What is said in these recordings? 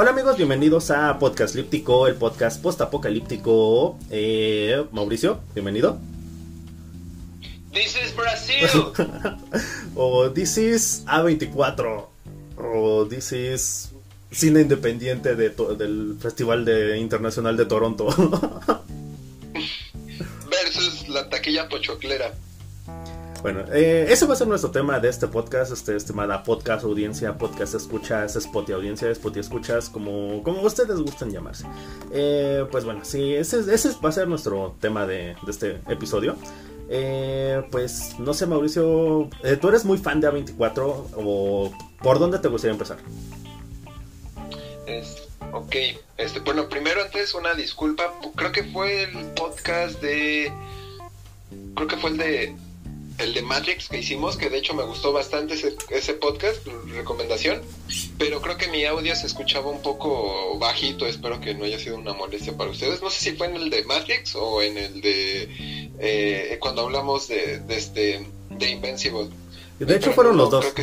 Hola amigos, bienvenidos a Podcast Líptico, el podcast postapocalíptico. Eh, Mauricio, bienvenido. This is Brazil. o This is A24. O This is Cine Independiente de del Festival de Internacional de Toronto. Versus la taquilla pochoclera. Bueno, eh, ese va a ser nuestro tema de este podcast, este estimada podcast audiencia, podcast escuchas, spot audiencia, spot escuchas, como, como ustedes gustan llamarse. Eh, pues bueno, sí, ese, ese, va a ser nuestro tema de, este episodio. Eh, pues no sé, Mauricio, ¿tú eres muy fan de A24 o por dónde te gustaría empezar? ok, este, bueno, primero antes una disculpa, creo que fue el podcast de... Creo que fue el de el de Matrix que hicimos, que de hecho me gustó bastante ese, podcast, recomendación, pero creo que mi audio se escuchaba un poco bajito, espero que no haya sido una molestia para ustedes. No sé si fue en el de Matrix o en el de eh, cuando hablamos de, este de Invincible. De hecho fueron los dos.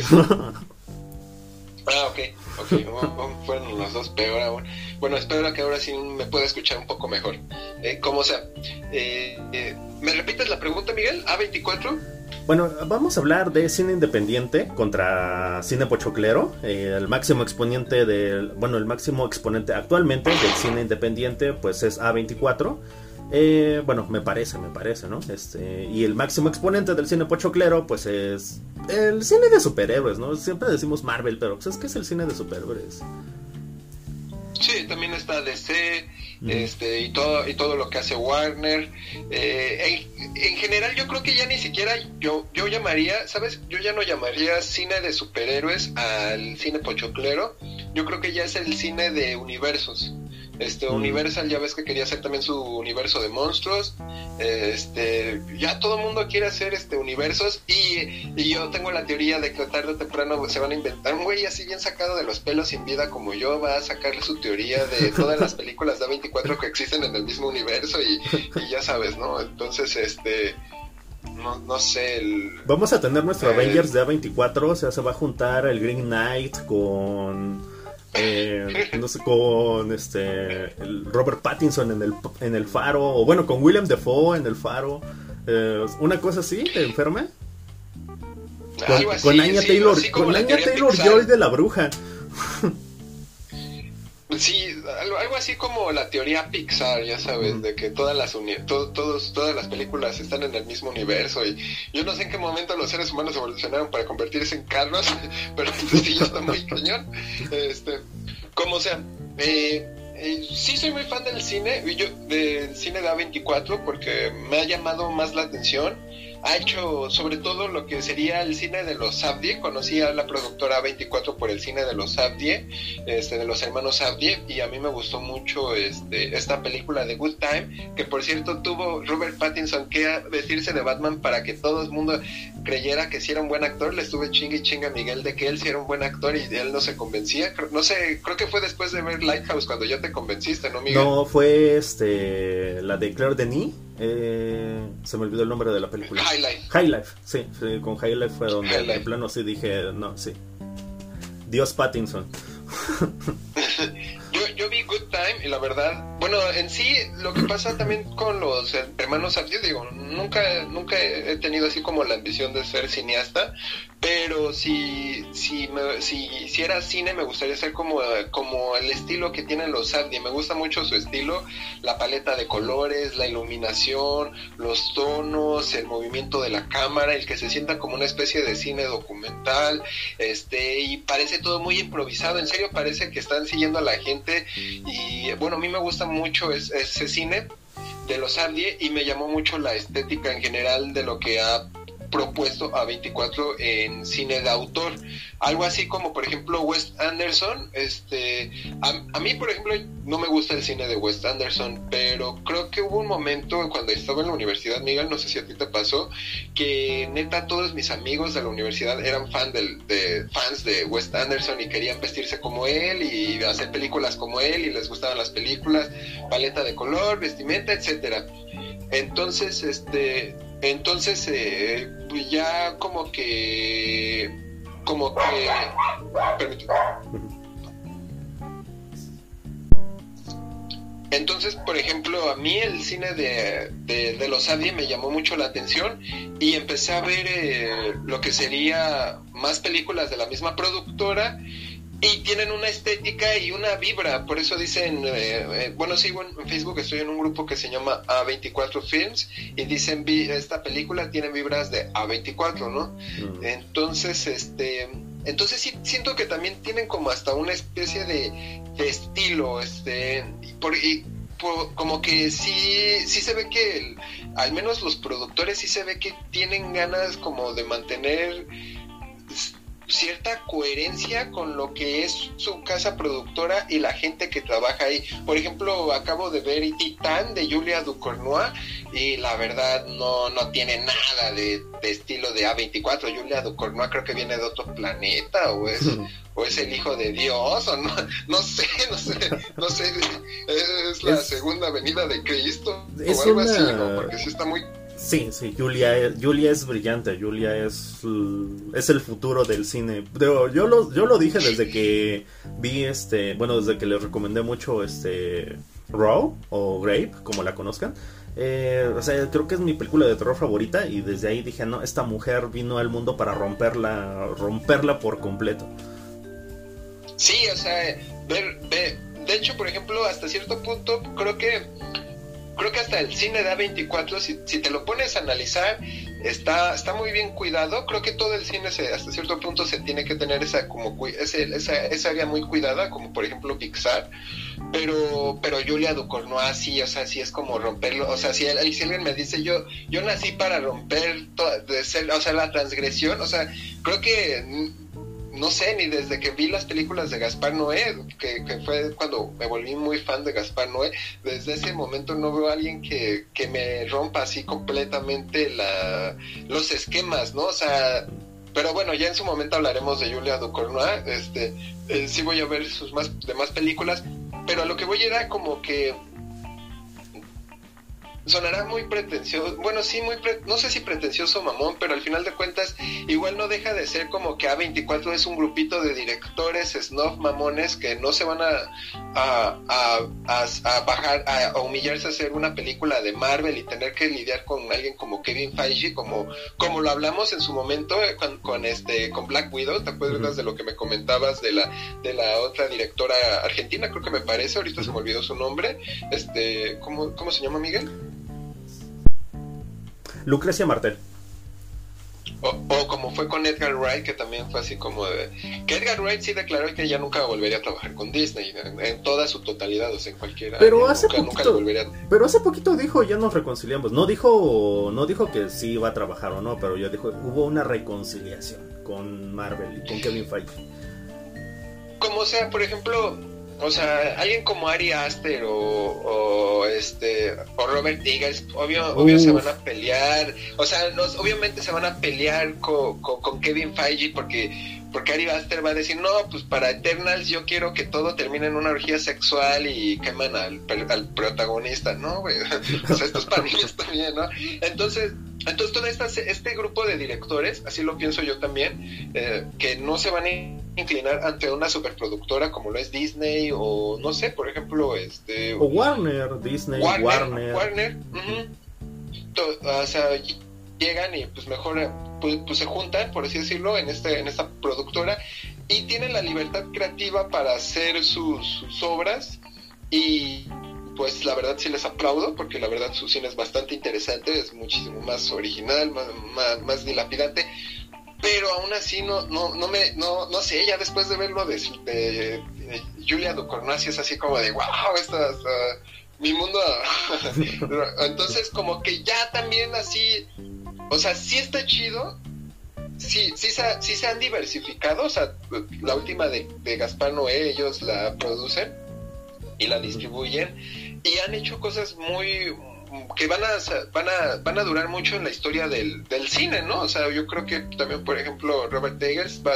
Ah, ok, ok, fueron los dos peor aún. Bueno, espero que ahora sí me pueda escuchar un poco mejor. Eh, como sea, eh, eh, ¿me repites la pregunta, Miguel? ¿A24? Bueno, vamos a hablar de cine independiente contra cine pochoclero. el máximo exponente del, bueno, el máximo exponente actualmente del cine independiente, pues es A24. Eh, bueno, me parece, me parece, ¿no? Este, y el máximo exponente del cine pochoclero, pues es el cine de superhéroes, ¿no? Siempre decimos Marvel, pero pues es que es el cine de superhéroes. Sí, también está DC, este, y todo, y todo lo que hace Warner. Eh, en, general, yo creo que ya ni siquiera yo, yo llamaría, ¿sabes? Yo ya no llamaría cine de superhéroes al cine pochoclero. Yo creo que ya es el cine de universos. Este, Universal ya ves que quería hacer también su universo de monstruos. Este, ya todo el mundo quiere hacer este universos y, yo tengo la teoría de que tarde o temprano se van a inventar un güey así bien sacado de los pelos sin vida como yo va a sacarle su teoría de todas las películas de A24 que existen en el mismo universo y, ya sabes, ¿no? Entonces, este no, no sé. Vamos a tener nuestro Avengers de A24, o sea, se va a juntar el Green Knight con eh, no sé, con este Robert Pattinson en el, en el faro, o bueno, con William Defoe en el faro, eh, una cosa así, ¿te enferma? Con, con Anya Taylor, con Anya Taylor Joy de la bruja. Sí, algo, así como la teoría Pixar, ya sabes, de que todas las todos, todas las películas están en el mismo universo y yo no sé en qué momento los seres humanos evolucionaron para convertirse en carros, pero sí ya está muy cañón. Este, como sea, eh, eh, sí soy muy fan del cine, yo, del cine de A24 porque me ha llamado más la atención ha hecho sobre todo lo que sería el cine de los Abdie. Conocí a la productora 24 por el cine de los Abdie, este, de los hermanos Abdie, y a mí me gustó mucho este, esta película de Good Time, que por cierto tuvo Robert Pattinson que vestirse de Batman para que todo el mundo creyera que si era un buen actor. Le estuve chingue y chinga a Miguel de que él sí era un buen actor y él no se convencía. No sé, creo que fue después de ver Lighthouse cuando ya te convenciste, ¿no, Miguel? No, fue este, la de Claire Denis. Eh, se me olvidó el nombre de la película. High Life. High Life, sí, con High Life fue donde en plano sí dije, no, sí. Dios Pattinson. yo, yo vi Good Time y la verdad, bueno, en sí lo que pasa también con los hermanos Abdi, digo, nunca, nunca he tenido así como la ambición de ser cineasta, pero si, si, si hiciera cine me gustaría ser como, como el estilo que tienen los Abdi, me gusta mucho su estilo, la paleta de colores, la iluminación, los tonos, el movimiento de la cámara, el que se sienta como una especie de cine documental, este, y parece todo muy improvisado, en serio parece que están siguiendo a la gente y bueno, a mí me gusta mucho ese cine de los Abdie y me llamó mucho la estética en general de lo que ha propuesto a 24 en cine de autor. Algo así como, por ejemplo, Wes Anderson. Este, a, mí, por ejemplo, no me gusta el cine de Wes Anderson, pero creo que hubo un momento cuando estaba en la universidad, Miguel, no sé si a ti te pasó, que neta todos mis amigos de la universidad eran fan del, de, fans de Wes Anderson y querían vestirse como él y hacer películas como él y les gustaban las películas, paleta de color, vestimenta, etcétera. Entonces, este, entonces, eh, pues ya como que, como que, entonces, por ejemplo, a mí el cine de, de, los Adi me llamó mucho la atención y empecé a ver eh, lo que sería más películas de la misma productora y tienen una estética y una vibra, por eso dicen, eh, eh, bueno, sigo en Facebook, estoy en un grupo que se llama A24 Films y dicen, esta película tiene vibras de A24, ¿no? Mm. Entonces, este, entonces sí siento que también tienen como hasta una especie de, estilo, este, por, y como que sí, sí se ve que al menos los productores sí se ve que tienen ganas como de mantener cierta coherencia con lo que es su casa productora y la gente que trabaja ahí. Por ejemplo, acabo de ver Titán de Julia Ducournau y la verdad no, no tiene nada de, estilo de A24. Julia Ducournau creo que viene de otro planeta o es, o es el hijo de Dios o no, no sé, no sé, no sé, es la segunda venida de Cristo o algo así, Porque sí está muy Sí, sí, Julia, Julia es brillante, Julia es, es el futuro del cine. Yo lo, yo lo dije desde que vi este, bueno, desde que les recomendé mucho este Raw o Grape, como la conozcan. Eh, o sea, creo que es mi película de terror favorita y desde ahí dije, no, esta mujer vino al mundo para romperla, romperla por completo. Sí, o sea, ver, ver, de hecho, por ejemplo, hasta cierto punto creo que creo que hasta el cine de A24, si, si te lo pones a analizar, está, está muy bien cuidado. Creo que todo el cine se, hasta cierto punto se tiene que tener esa como esa, esa área muy cuidada, como por ejemplo Pixar. Pero, pero Julia Ducournau sí, o sea, sí es como romperlo. O sea, si, si alguien me dice yo, yo nací para romper, ser, o sea, la transgresión, o sea, creo que no sé, ni desde que vi las películas de Gaspar Noé, que, fue cuando me volví muy fan de Gaspar Noé, desde ese momento no veo a alguien que, que me rompa así completamente la, los esquemas, ¿no? O sea, pero bueno, ya en su momento hablaremos de Julia Ducournau, este, eh, sí voy a ver sus más, demás películas, pero a lo que voy era como que sonará muy pretencioso, bueno, sí, muy, no sé si pretencioso mamón, pero al final de cuentas igual no deja de ser como que A24 es un grupito de directores snob mamones que no se van a, a, a, bajar, a, humillarse a hacer una película de Marvel y tener que lidiar con alguien como Kevin Feige, como, como lo hablamos en su momento eh, con, este, con Black Widow, ¿te acuerdas de lo que me comentabas de la, de la otra directora argentina, creo que me parece, ahorita se me olvidó su nombre, este, ¿cómo, cómo se llama Miguel? Lucrecia Martel. O, como fue con Edgar Wright, que también fue así como de... Que Edgar Wright sí declaró que ya nunca volvería a trabajar con Disney, en, toda su totalidad, o sea, en cualquiera. Pero hace poquito... Pero hace poquito dijo, ya nos reconciliamos. No dijo, no dijo que sí iba a trabajar o no, pero ya dijo, hubo una reconciliación con Marvel y con Kevin Feige. Como sea, por ejemplo, o sea, alguien como Ari Aster o, este o Robert Eggers, obvio, obvio se van a pelear, o sea, los, obviamente se van a pelear con, con, Kevin Feige porque porque Ari Aster va a decir, no, pues para Eternals yo quiero que todo termine en una orgía sexual y queman al, al protagonista, ¿no, güey? o sea, esto es para niños también, ¿no? Entonces, entonces todo este grupo de directores, así lo pienso yo también, eh, que no se van a inclinar ante una superproductora como lo es Disney o no sé, por ejemplo, este... O Warner, Disney, Warner. Warner, o sea, llegan y pues mejor pues, pues, se juntan, por así decirlo, en, este, en esta productora y tienen la libertad creativa para hacer sus, sus obras y pues la verdad sí les aplaudo porque la verdad su cine es bastante interesante, es muchísimo más original, más, más, dilapidante, pero aún así no, no, no me, no, no sé, ya después de verlo de, de, Julia Ducournau es así como de wow, esta, mi mundo, entonces como que ya también así, o sea, sí está chido, sí, sí, se, sí se han diversificado, o sea, la última de, de Gaspar Noé, ellos la producen y la distribuyen y han hecho cosas muy que van a, van a, van a durar mucho en la historia del, del cine, ¿no? O sea, yo creo que también, por ejemplo, Robert Eggers va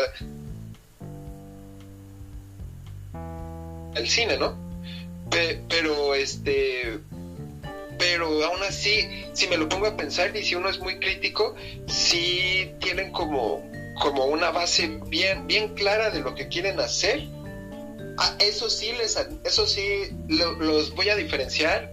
el cine, ¿no? pero este pero aún así, si me lo pongo a pensar y si uno es muy crítico, sí tienen como, como una base bien, bien clara de lo que quieren hacer Ah, eso sí, les, eso sí los voy a diferenciar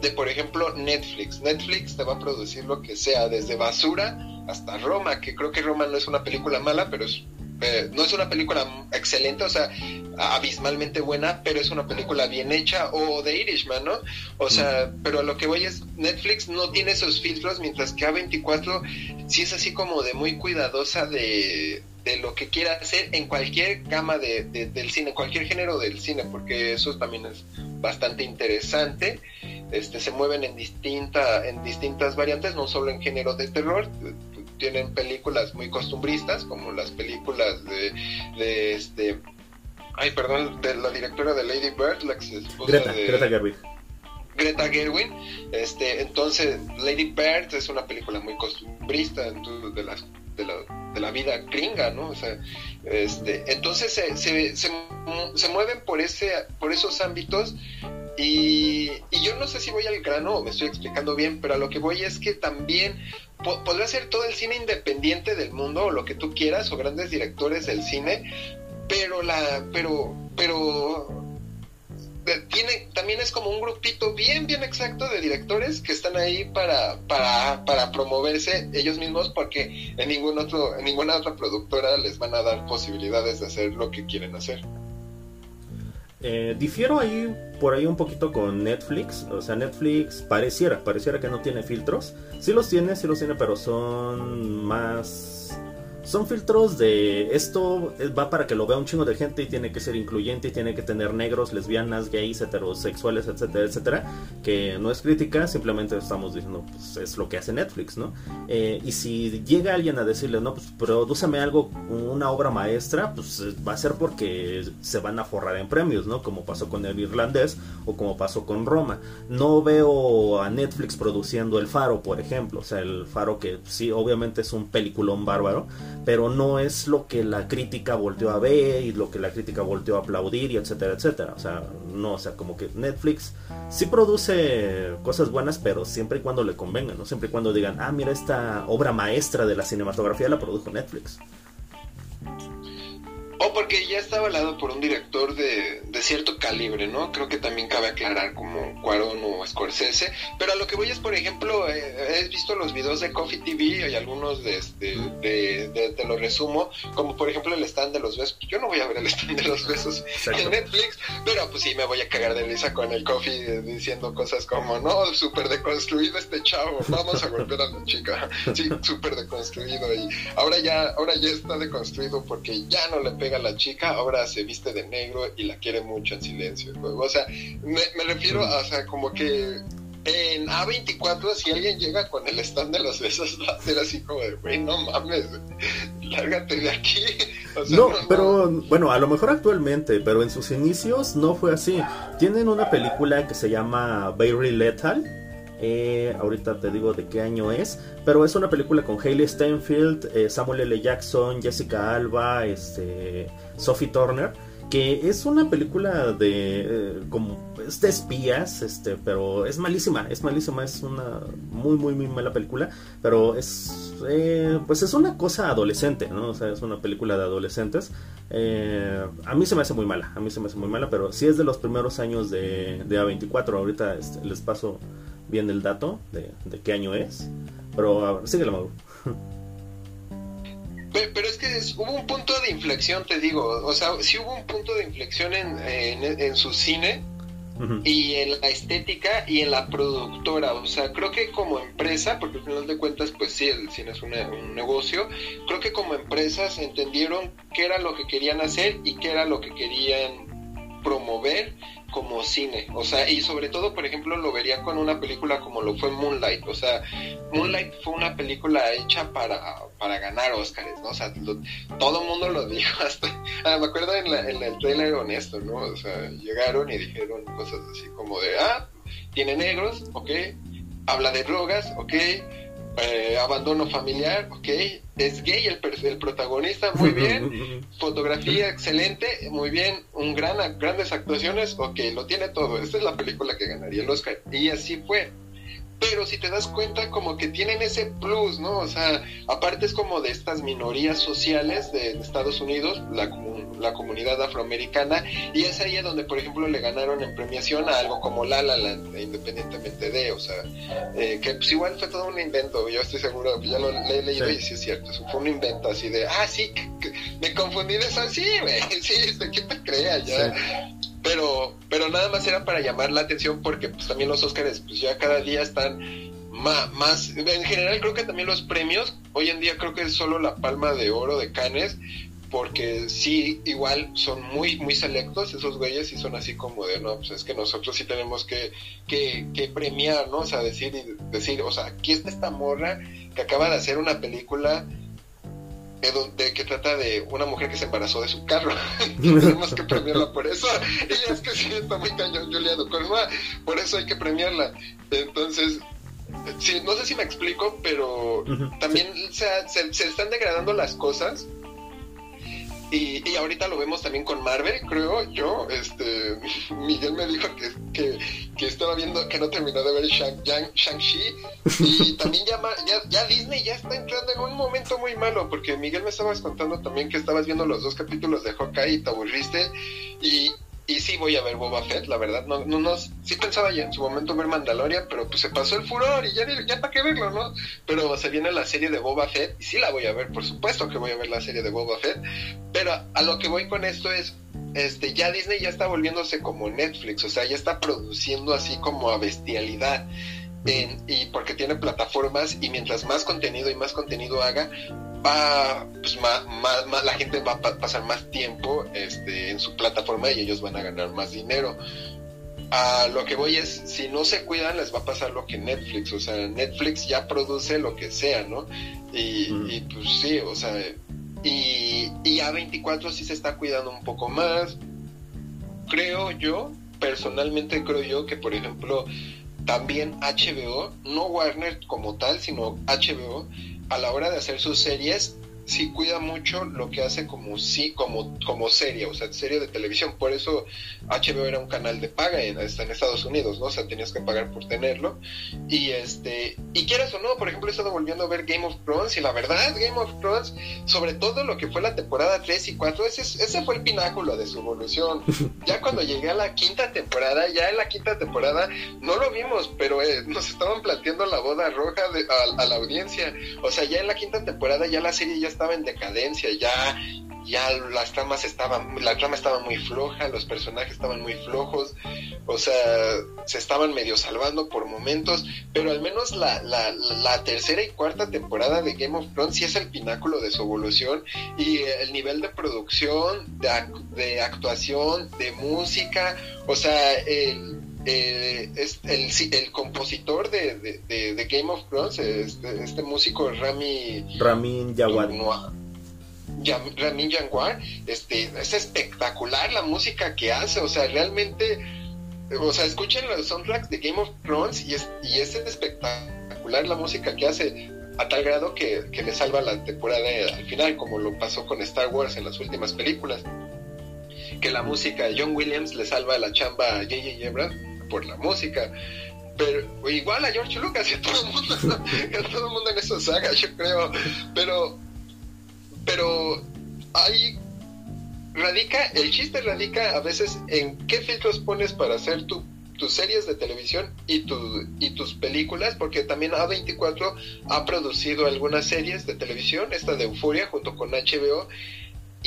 de, por ejemplo, Netflix. Netflix te va a producir lo que sea, desde basura hasta Roma, que creo que Roma no es una película mala, pero es eh, no es una película excelente, o sea, abismalmente buena, pero es una película bien hecha, o The Irishman, ¿no? O sea, pero a lo que voy es, Netflix no tiene esos filtros, mientras que A24 sí es así como de muy cuidadosa de, de lo que quiera hacer en cualquier gama de, del cine, cualquier género del cine, porque eso también es bastante interesante. Este, se mueven en, distinta, en distintas variantes, no solo en género de terror, tienen películas muy costumbristas, como las películas de, de este, ay, perdón, de la directora de Lady Bird, la esposa Greta, de... Greta Gerwig. Greta Gerwin, este, entonces Lady Bird es una película muy costumbrista de las de la, de la vida gringa, ¿no? O sea, este, entonces se, se, se, mueven por ese, por esos ámbitos y, y, yo no sé si voy al grano o me estoy explicando bien, pero a lo que voy es que también podrá ser todo el cine independiente del mundo o lo que tú quieras o grandes directores del cine, pero la pero pero tiene también es como un grupito bien bien exacto de directores que están ahí para para, para promoverse ellos mismos porque en ningún otro en ninguna otra productora les van a dar posibilidades de hacer lo que quieren hacer. Eh, difiero ahí por ahí un poquito con Netflix. O sea, Netflix pareciera, pareciera que no tiene filtros. Sí los tiene, sí los tiene, pero son más son filtros de esto va para que lo vea un chingo de gente y tiene que ser incluyente y tiene que tener negros, lesbianas, gays, heterosexuales, etcétera, etcétera. Que no es crítica, simplemente estamos diciendo, pues es lo que hace Netflix, ¿no? Eh, y si llega alguien a decirle, no, pues prodúceme algo, una obra maestra, pues va a ser porque se van a forrar en premios, ¿no? Como pasó con el irlandés o como pasó con Roma. No veo a Netflix produciendo El Faro, por ejemplo. O sea, El Faro que sí, obviamente es un peliculón bárbaro pero no es lo que la crítica volteó a ver y lo que la crítica volteó a aplaudir y etcétera, etcétera. O sea, no, o sea, como que Netflix sí produce cosas buenas, pero siempre y cuando le convenga, ¿no? Siempre y cuando digan, ah, mira, esta obra maestra de la cinematografía la produjo Netflix. O porque ya está avalado por un director de, de, cierto calibre, ¿no? Creo que también cabe aclarar como Cuarón o Scorsese. Pero a lo que voy es, por ejemplo, eh, he visto los videos de Coffee TV y algunos de, este, de, te lo resumo, como por ejemplo el stand de los besos. Yo no voy a ver el stand de los besos en Netflix, pero pues sí me voy a cagar de risa con el Coffee diciendo cosas como, no, súper deconstruido este chavo, vamos a volver a la chica. Sí, súper deconstruido. Y ahora ya, ahora ya está deconstruido porque ya no le a la chica, ahora se viste de negro y la quiere mucho en silencio. O sea, me, refiero a, o sea, como que en A24, si alguien llega con el stand de los besos, va a ser así como de, güey, no mames, lárgate de aquí. no, pero bueno, a lo mejor actualmente, pero en sus inicios no fue así. Tienen una película que se llama Very Lethal eh, ahorita te digo de qué año es, pero es una película con Hayley Steinfeld, eh, Samuel L. Jackson, Jessica Alba, este, Sophie Turner, que es una película de eh, como es de espías, este, pero es malísima, es malísima, es una muy muy muy mala película, pero es pues es una cosa adolescente, ¿no? O sea, es una película de adolescentes. a mí se me hace muy mala, a mí se me hace muy mala, pero sí es de los primeros años de, de A24. Ahorita este, les paso bien el dato de, qué año es. Pero sigue la Mauro. Pero, es que hubo un punto de inflexión, te digo. O sea, sí hubo un punto de inflexión en, en, su cine y en la estética y en la productora. O sea, creo que como empresa, porque al final de cuentas, pues sí, el cine es un, un negocio. Creo que como empresas entendieron qué era lo que querían hacer y qué era lo que querían promover como cine, o sea, y sobre todo, por ejemplo, lo vería con una película como lo fue Moonlight, o sea, Moonlight fue una película hecha para, para ganar Oscars, ¿no? O sea, todo mundo lo dijo, hasta, ah, me acuerdo en, en el trailer honesto, ¿no? O sea, llegaron y dijeron cosas así como de, ah, tiene negros, ok, habla de drogas, ok, eh, abandono familiar, ok, es gay el, el protagonista, muy bien, fotografía excelente, muy bien, un gran, grandes actuaciones, ok, lo tiene todo, esta es la película que ganaría el Oscar, y así fue. Pero si te das cuenta como que tienen ese plus, ¿no? O sea, aparte es como de estas minorías sociales de Estados Unidos, la, la comunidad afroamericana, y es ahí donde, por ejemplo, le ganaron en premiación a algo como La La Land, independientemente de, o sea, eh, que pues igual fue todo un invento, yo estoy seguro, ya lo he leído y sí es cierto, fue un invento así de, ah, sí, me confundí de eso, sí, güey, sí, ¿qué te creas? Ya, pero pero nada más era para llamar la atención porque pues también los Óscares pues ya cada día están más, más, en general creo que también los premios hoy en día creo que es solo la palma de oro de Cannes porque sí igual son muy muy selectos esos güeyes y son así como de no pues es que nosotros sí tenemos que, que, que premiar no o sea decir decir o sea aquí está esta morra que acaba de hacer una película de que trata de una mujer que se embarazó de su carro. Tenemos que premiarla por eso. Y es que sí, está muy cañón Julia Ducournau, por eso hay que premiarla. Entonces, sí, no sé si me explico, pero también se, se, están degradando las cosas y, y, ahorita lo vemos también con Marvel, creo yo. Este, Miguel me dijo que, que, estaba viendo que no terminó de ver Shang-Chi. y también ya, ya, ya, Disney ya está entrando en un momento muy malo. Porque Miguel me estabas contando también que estabas viendo los dos capítulos de Hawkeye y te aburriste. Y, y sí voy a ver Boba Fett, la verdad. No, no, no, sí pensaba ya en su momento ver Mandalorian, pero pues se pasó el furor y ya, ya para qué verlo, ¿no? Pero se viene la serie de Boba Fett y sí la voy a ver, por supuesto que voy a ver la serie de Boba Fett. Pero a, lo que voy con esto es, este, ya Disney ya está volviéndose como Netflix, o sea, ya está produciendo así como a bestialidad. Y porque tiene plataformas y mientras más contenido y más contenido haga, va, pues más, la gente va a pasar más tiempo este, en su plataforma y ellos van a ganar más dinero. A lo que voy es, si no se cuidan, les va a pasar lo que Netflix, o sea, Netflix ya produce lo que sea, ¿no? Y, pues sí, o sea, y, y A24 sí se está cuidando un poco más. Creo yo, personalmente creo yo que, por ejemplo, también HBO, no Warner como tal, sino HBO, a la hora de hacer sus series, sí cuida mucho lo que hace como sí como como serie o sea serie de televisión. Por eso HBO era un canal de paga en, en Estados Unidos no o sea tenías que pagar por tenerlo. Y este y quieras o no por ejemplo he estado volviendo a ver Game of Thrones y la verdad Game of Thrones sobre todo lo que fue la temporada 3 y 4 ese, ese fue el pináculo de su evolución. Ya cuando llegué a la quinta temporada ya en la quinta temporada no lo vimos pero eh, nos estaban planteando la boda roja a, a la audiencia. O sea ya en la quinta temporada ya la serie ya estaba en decadencia, ya, ya las tramas estaban, la trama estaba muy floja, los personajes estaban muy flojos, o sea, se estaban medio salvando por momentos, pero al menos la, la, la tercera y cuarta temporada de Game of Thrones sí es el pináculo de su evolución y el nivel de producción, de, de actuación, de música, o sea, el eh, es el, el, compositor de, de, Game of Thrones, este, este músico Rami... Ramin Jawad. Ramin Jawad, este, es espectacular la música que hace, o sea, realmente, o sea, escuchen los soundtracks de Game of Thrones y es, y es espectacular la música que hace, a tal grado que, que le salva la temporada al final, como lo pasó con Star Wars en las últimas películas que la música de John Williams le salva la chamba a J.J. Abrams por la música. Pero igual a George Lucas y a todo el mundo, en esa saga, yo creo. Pero, pero ahí radica, el chiste radica a veces en qué filtros pones para hacer tu, tus series de televisión y, tu, y tus películas, porque también A24 ha producido algunas series de televisión, esta de Euforia junto con HBO,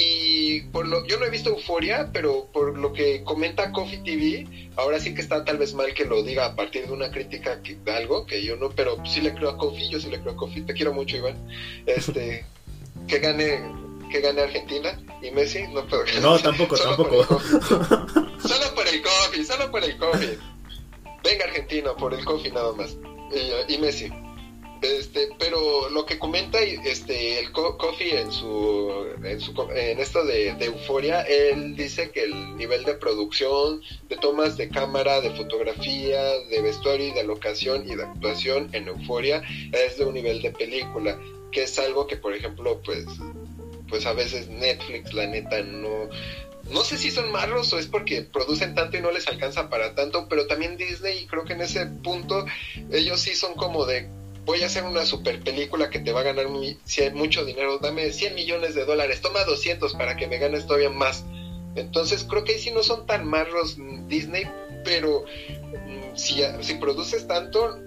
y por lo, yo no he visto Euforia, pero por lo que comenta Coffee TV, ahora sí que está tal vez mal que lo diga a partir de una crítica de algo que yo no, pero sí le creo a Coffee, yo sí le creo a Coffee, te quiero mucho Iván. Este, que gane que gane Argentina y Messi, no puedo No, tampoco, tampoco. solo por el Coffee, solo por el Coffee. Venga Argentina, por el Coffee nada más. y Messi. Este, pero lo que comenta este el Coffee en su en, en esto de, euforia, él dice que el nivel de producción, de tomas de cámara, de fotografía, de vestuario y de locación y de actuación en euforia es de un nivel de película, que es algo que por ejemplo pues pues a veces Netflix, la neta, no... No sé si son malos o es porque producen tanto y no les alcanza para tanto, pero también Disney, creo que en ese punto ellos sí son como de, voy a hacer una super película que te va a ganar hay mucho dinero, dame 100 millones de dólares, toma 200 para que me ganes todavía más. Entonces creo que ahí sí no son tan malos Disney, pero mm, si, si produces tanto,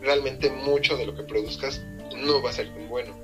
realmente mucho de lo que produzcas no va a ser tan bueno.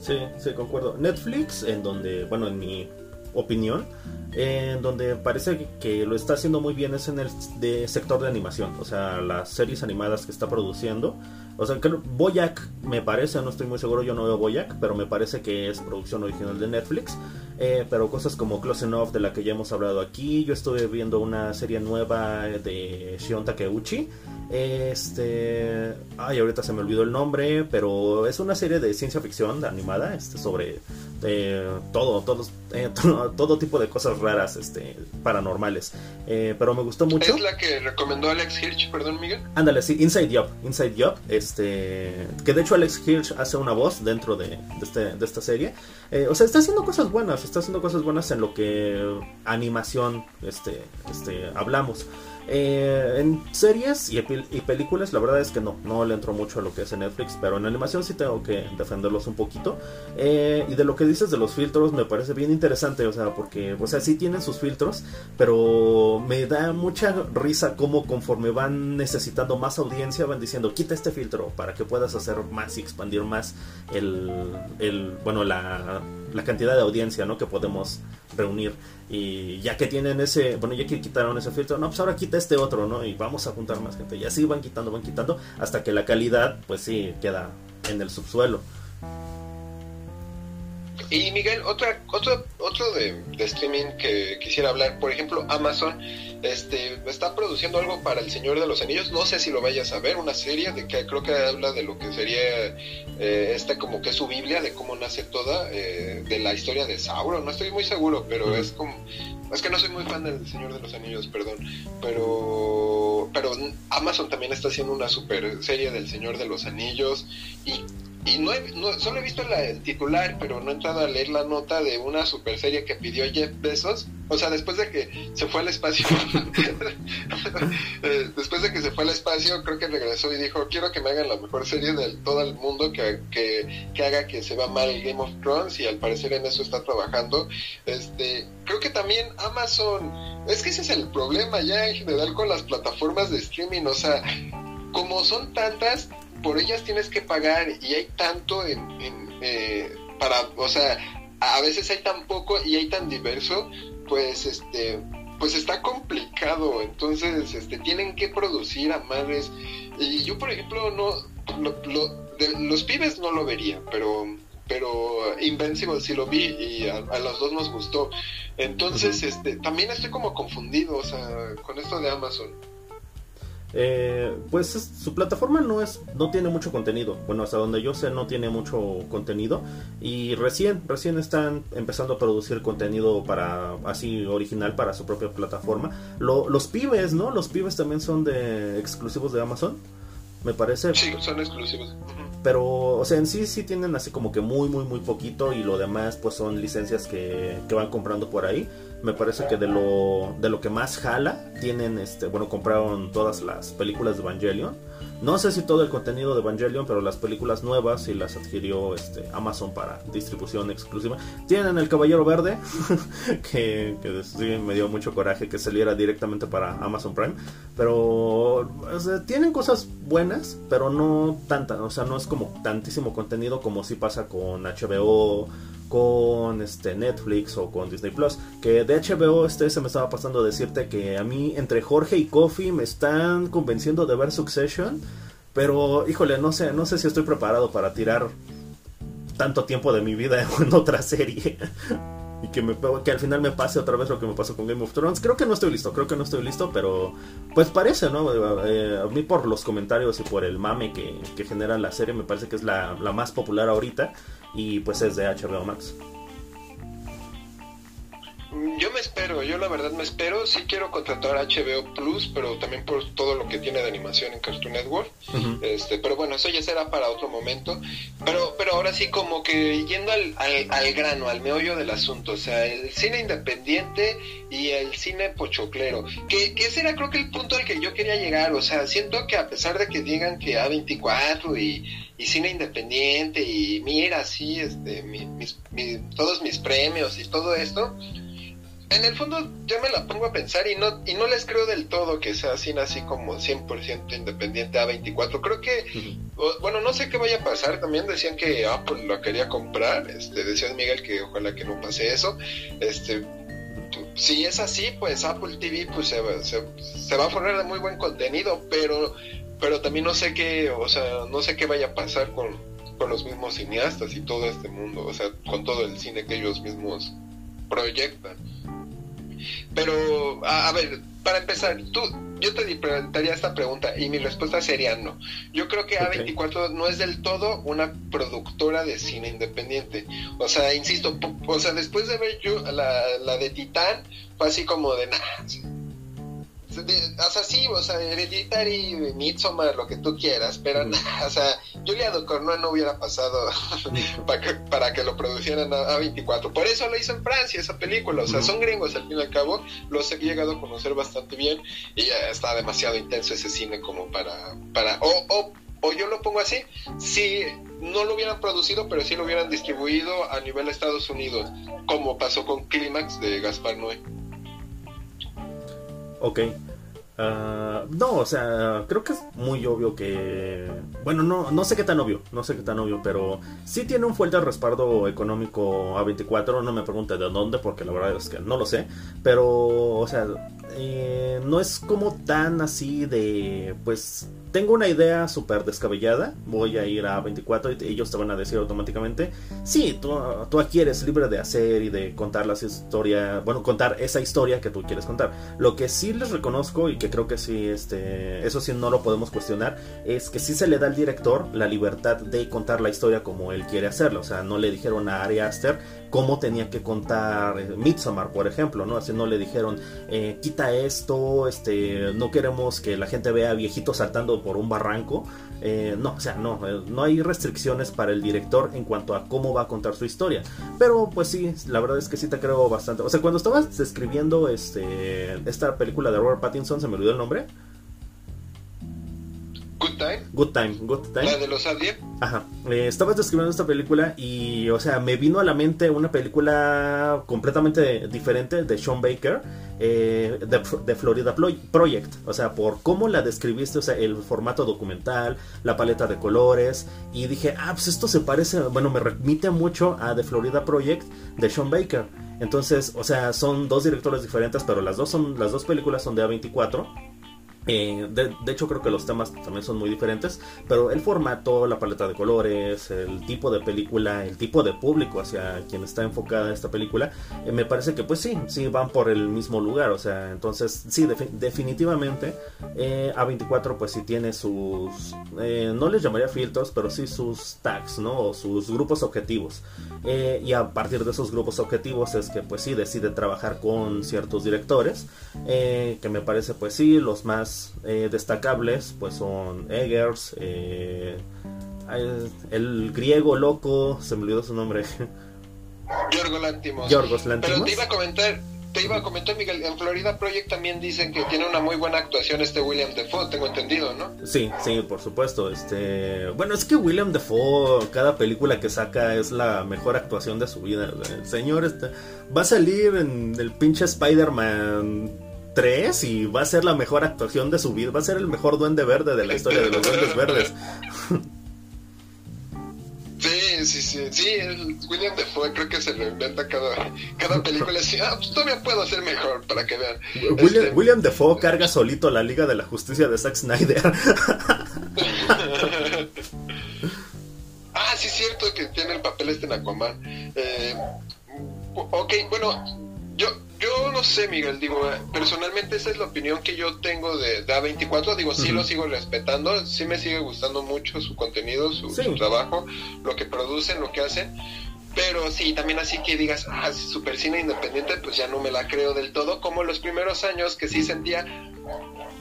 Sí, sí, concuerdo. Netflix, en donde, bueno, en mi opinión, en donde parece que lo está haciendo muy bien es en el de sector de animación, o sea, las series animadas que está produciendo. O sea, que Boyac me parece, no estoy muy seguro, yo no veo Boyac, pero me parece que es producción original de Netflix. Eh, pero cosas como Close Enough, de la que ya hemos hablado aquí. Yo estuve viendo una serie nueva de Shion Takeuchi. Este. Ay, ahorita se me olvidó el nombre, pero es una serie de ciencia ficción animada este, sobre eh, todo, todos, eh, todo, tipo de cosas raras, este, paranormales. Pero me gustó mucho. ¿Es la que recomendó Alex Hirsch, perdón, Miguel? Ándale, sí, Inside Job. Inside Job, este, que de hecho Alex Hirsch hace una voz dentro de, este, de esta serie. o sea, está haciendo cosas buenas, está haciendo cosas buenas en lo que animación este, este, hablamos. Eh, en series y, películas, la verdad es que no, no le entro mucho a lo que es en Netflix, pero en animación sí tengo que defenderlos un poquito. Eh, y de lo que dices de los filtros, me parece bien interesante, o sea, porque, o sea, sí tienen sus filtros, pero me da mucha risa como conforme van necesitando más audiencia, van diciendo, quita este filtro para que puedas hacer más y expandir más el, el bueno, la, la cantidad de audiencia, ¿no? Que podemos reunir. Y ya que tienen ese, bueno, ya que quitaron ese filtro, no, pues ahora quita este otro, ¿no? Y vamos a juntar más gente. Y así van quitando, van quitando, hasta que la calidad, pues sí, queda en el subsuelo. Y Miguel, otra, otro, otro de, streaming que quisiera hablar, por ejemplo, Amazon este, está produciendo algo para El Señor de los Anillos, no sé si lo vayas a ver, una serie de que creo que habla de lo que sería eh, esta como que es su Biblia, de cómo nace toda, eh, de la historia de Sauron, no estoy muy seguro, pero es como, es que no soy muy fan del Señor de los Anillos, perdón, pero, pero Amazon también está haciendo una super serie del Señor de los Anillos y y no, he, solo he visto el titular, pero no he entrado a leer la nota de una super serie que pidió Jeff Bezos. O sea, después de que se fue al espacio, eh, después de que se fue al espacio, creo que regresó y dijo, quiero que me hagan la mejor serie de todo el mundo, que, que, haga que se va mal Game of Thrones y al parecer en eso está trabajando. Este, creo que también Amazon, es que ese es el problema ya en general con las plataformas de streaming, o sea, como son tantas, por ellas tienes que pagar y hay tanto en, eh, para, o sea, a veces hay tan poco y hay tan diverso, pues este, pues está complicado, entonces este, tienen que producir a madres. Y yo, por ejemplo, no, los pibes no lo vería, pero pero Invincible sí lo vi y a, los dos nos gustó. Entonces, este, también estoy como confundido, o sea, con esto de Amazon. Eh, pues su plataforma no es no tiene mucho contenido. Bueno hasta donde yo sé no tiene mucho contenido. Y recién recién están empezando a producir contenido para así original para su propia plataforma. Los pibes no los pibes también son de exclusivos de Amazon me parece. Sí son exclusivos. Pero o sea en sí sí tienen así como que muy muy muy poquito y lo demás pues son licencias que, que van comprando por ahí me parece que de lo, de lo que más jala, tienen, este, bueno, compraron todas las películas de Evangelion. No sé si todo el contenido de Evangelion, pero las películas nuevas y las adquirió este, Amazon para distribución exclusiva. Tienen El Caballero Verde, que, me dio mucho coraje que saliera directamente para Amazon Prime. Pero tienen cosas buenas, pero no tantas. O sea, no es como tantísimo contenido como si pasa con HBO con este Netflix o con Disney Plus. Que de HBO este se me estaba pasando a decirte que a mí entre Jorge y Kofi me están convenciendo de ver Succession, pero híjole, no sé, no sé si estoy preparado para tirar tanto tiempo de mi vida en otra serie. y que, me, que al final me pase otra vez lo que me pasó con Game of Thrones. Creo que no estoy listo, creo que no estoy listo, pero pues parece, ¿no? Eh, a mí por los comentarios y por el mame que, que genera la serie me parece que es la, la más popular ahorita y pues es de HBO Max. Yo me espero, yo la verdad me espero. Sí quiero contratar a HBO Plus, pero también por todo lo que tiene de animación en Cartoon Network. este, pero bueno, eso ya será para otro momento. Pero, pero ahora sí, como que yendo al, al, grano, al meollo del asunto, o sea, el cine independiente y el cine pochoclero. Que, que ese era creo que el punto al que yo quería llegar. O sea, siento que a pesar de que digan que A24 y, y cine independiente y mira, sí, este, mis, todos mis premios y todo esto en el fondo yo me la pongo a pensar y no y no les creo del todo que sea así así como 100% independiente A24. Creo que bueno, no sé qué vaya a pasar, también decían que Apple lo quería comprar, este decía Miguel que ojalá que no pase eso. Este si es así, pues Apple TV pues se, se, va a formar de muy buen contenido, pero pero también no sé qué, o sea, no sé qué vaya a pasar con, con los mismos cineastas y todo este mundo, o sea, con todo el cine que ellos mismos proyectan. Pero, a, ver, para empezar, tú, yo te preguntaría esta pregunta y mi respuesta sería no. Yo creo que A24 no es del todo una productora de cine independiente. O sea, insisto, o sea, después de ver yo la, la de Titán, fue así como de, nada o sea, sí, o sea, Hereditary, Midsommar, lo que tú quieras, pero, o sea, Julia Ducournau no hubiera pasado para, que, para que lo producieran a, 24. Por eso lo hizo en Francia esa película, o sea, son gringos al fin y al cabo, los he llegado a conocer bastante bien y ya está demasiado intenso ese cine como para, para, o, o, o yo lo pongo así, si no lo hubieran producido, pero sí lo hubieran distribuido a nivel de Estados Unidos, como pasó con Clímax de Gaspar Noé. Ok. Ah, no, o sea, creo que es muy obvio que... Bueno, no, no sé qué tan obvio, no sé qué tan obvio, pero sí tiene un fuerte respaldo económico A24, no me pregunte de dónde, porque la verdad es que no lo sé, pero, o sea, eh, no es como tan así de, pues, tengo una idea súper descabellada, voy a ir a 24 y ellos te van a decir automáticamente, sí, tú, tú, aquí eres libre de hacer y de contar las historias, bueno, contar esa historia que tú quieres contar. Lo que sí les reconozco y que creo que sí, este, eso sí no lo podemos cuestionar, es que sí se le da al director la libertad de contar la historia como él quiere hacerlo, o sea, no le dijeron a Ari Aster cómo tenía que contar eh, Midsommar, por ejemplo, ¿no? Así no le dijeron, eh, quita esto, este, no queremos que la gente vea viejitos saltando por un barranco. Eh, no, o sea, no, no hay restricciones para el director en cuanto a cómo va a contar su historia. Pero pues sí, la verdad es que sí te creo bastante. O sea, cuando estabas describiendo este, esta película de Robert Pattinson, se me olvidó el nombre. Good Time. Good Time, Good Time. La de los Adier. Ajá. Eh, estabas describiendo esta película y, o sea, me vino a la mente una película completamente diferente de Sean Baker, eh, de, Florida Project. O sea, por cómo la describiste, o sea, el formato documental, la paleta de colores. Y dije, ah, pues esto se parece, bueno, me remite mucho a The Florida Project de Sean Baker. Entonces, o sea, son dos directores diferentes, pero las dos son las dos películas son de A24 eh, de, hecho creo que los temas también son muy diferentes, pero el formato, la paleta de colores, el tipo de película, el tipo de público hacia quien está enfocada esta película, eh, me parece que pues sí, sí van por el mismo lugar, o sea, entonces sí, definitivamente eh, A24 pues sí tiene sus, no les llamaría filtros, pero sí sus tags, ¿no? O sus grupos objetivos. y a partir de esos grupos objetivos es que pues sí decide trabajar con ciertos directores, que me parece pues sí, los más eh, destacables pues son Eggers, eh, el griego loco, se me olvidó su nombre. Yorgos Lantimos. Pero te iba a comentar, te iba a comentar, Miguel, en Florida Project también dicen que tiene una muy buena actuación este William Defoe, tengo entendido, ¿no? Sí, sí, por supuesto. Este, bueno, es que William Defoe, cada película que saca es la mejor actuación de su vida. El señor este, va a salir en el pinche Spider-Man 3 y va a ser la mejor actuación de su vida. Va a ser el mejor duende verde de la historia de los duendes verdes. Sí, sí, sí, sí, William Defoe creo que se lo inventa cada, cada película así, ah, pues todavía puedo hacer mejor para que vean. William, este... William Defoe carga solito la Liga de la Justicia de Zack Snyder. ah, sí es cierto que tiene el papel este en Aquaman. Eh, ok, bueno, yo, yo no sé, Miguel, digo, personalmente esa es la opinión que yo tengo de, A24, digo, sí lo sigo respetando, sí me sigue gustando mucho su contenido, su, trabajo, lo que producen, lo que hacen, pero sí, también así que digas, ah, super cine independiente, pues ya no me la creo del todo, como los primeros años que sí sentía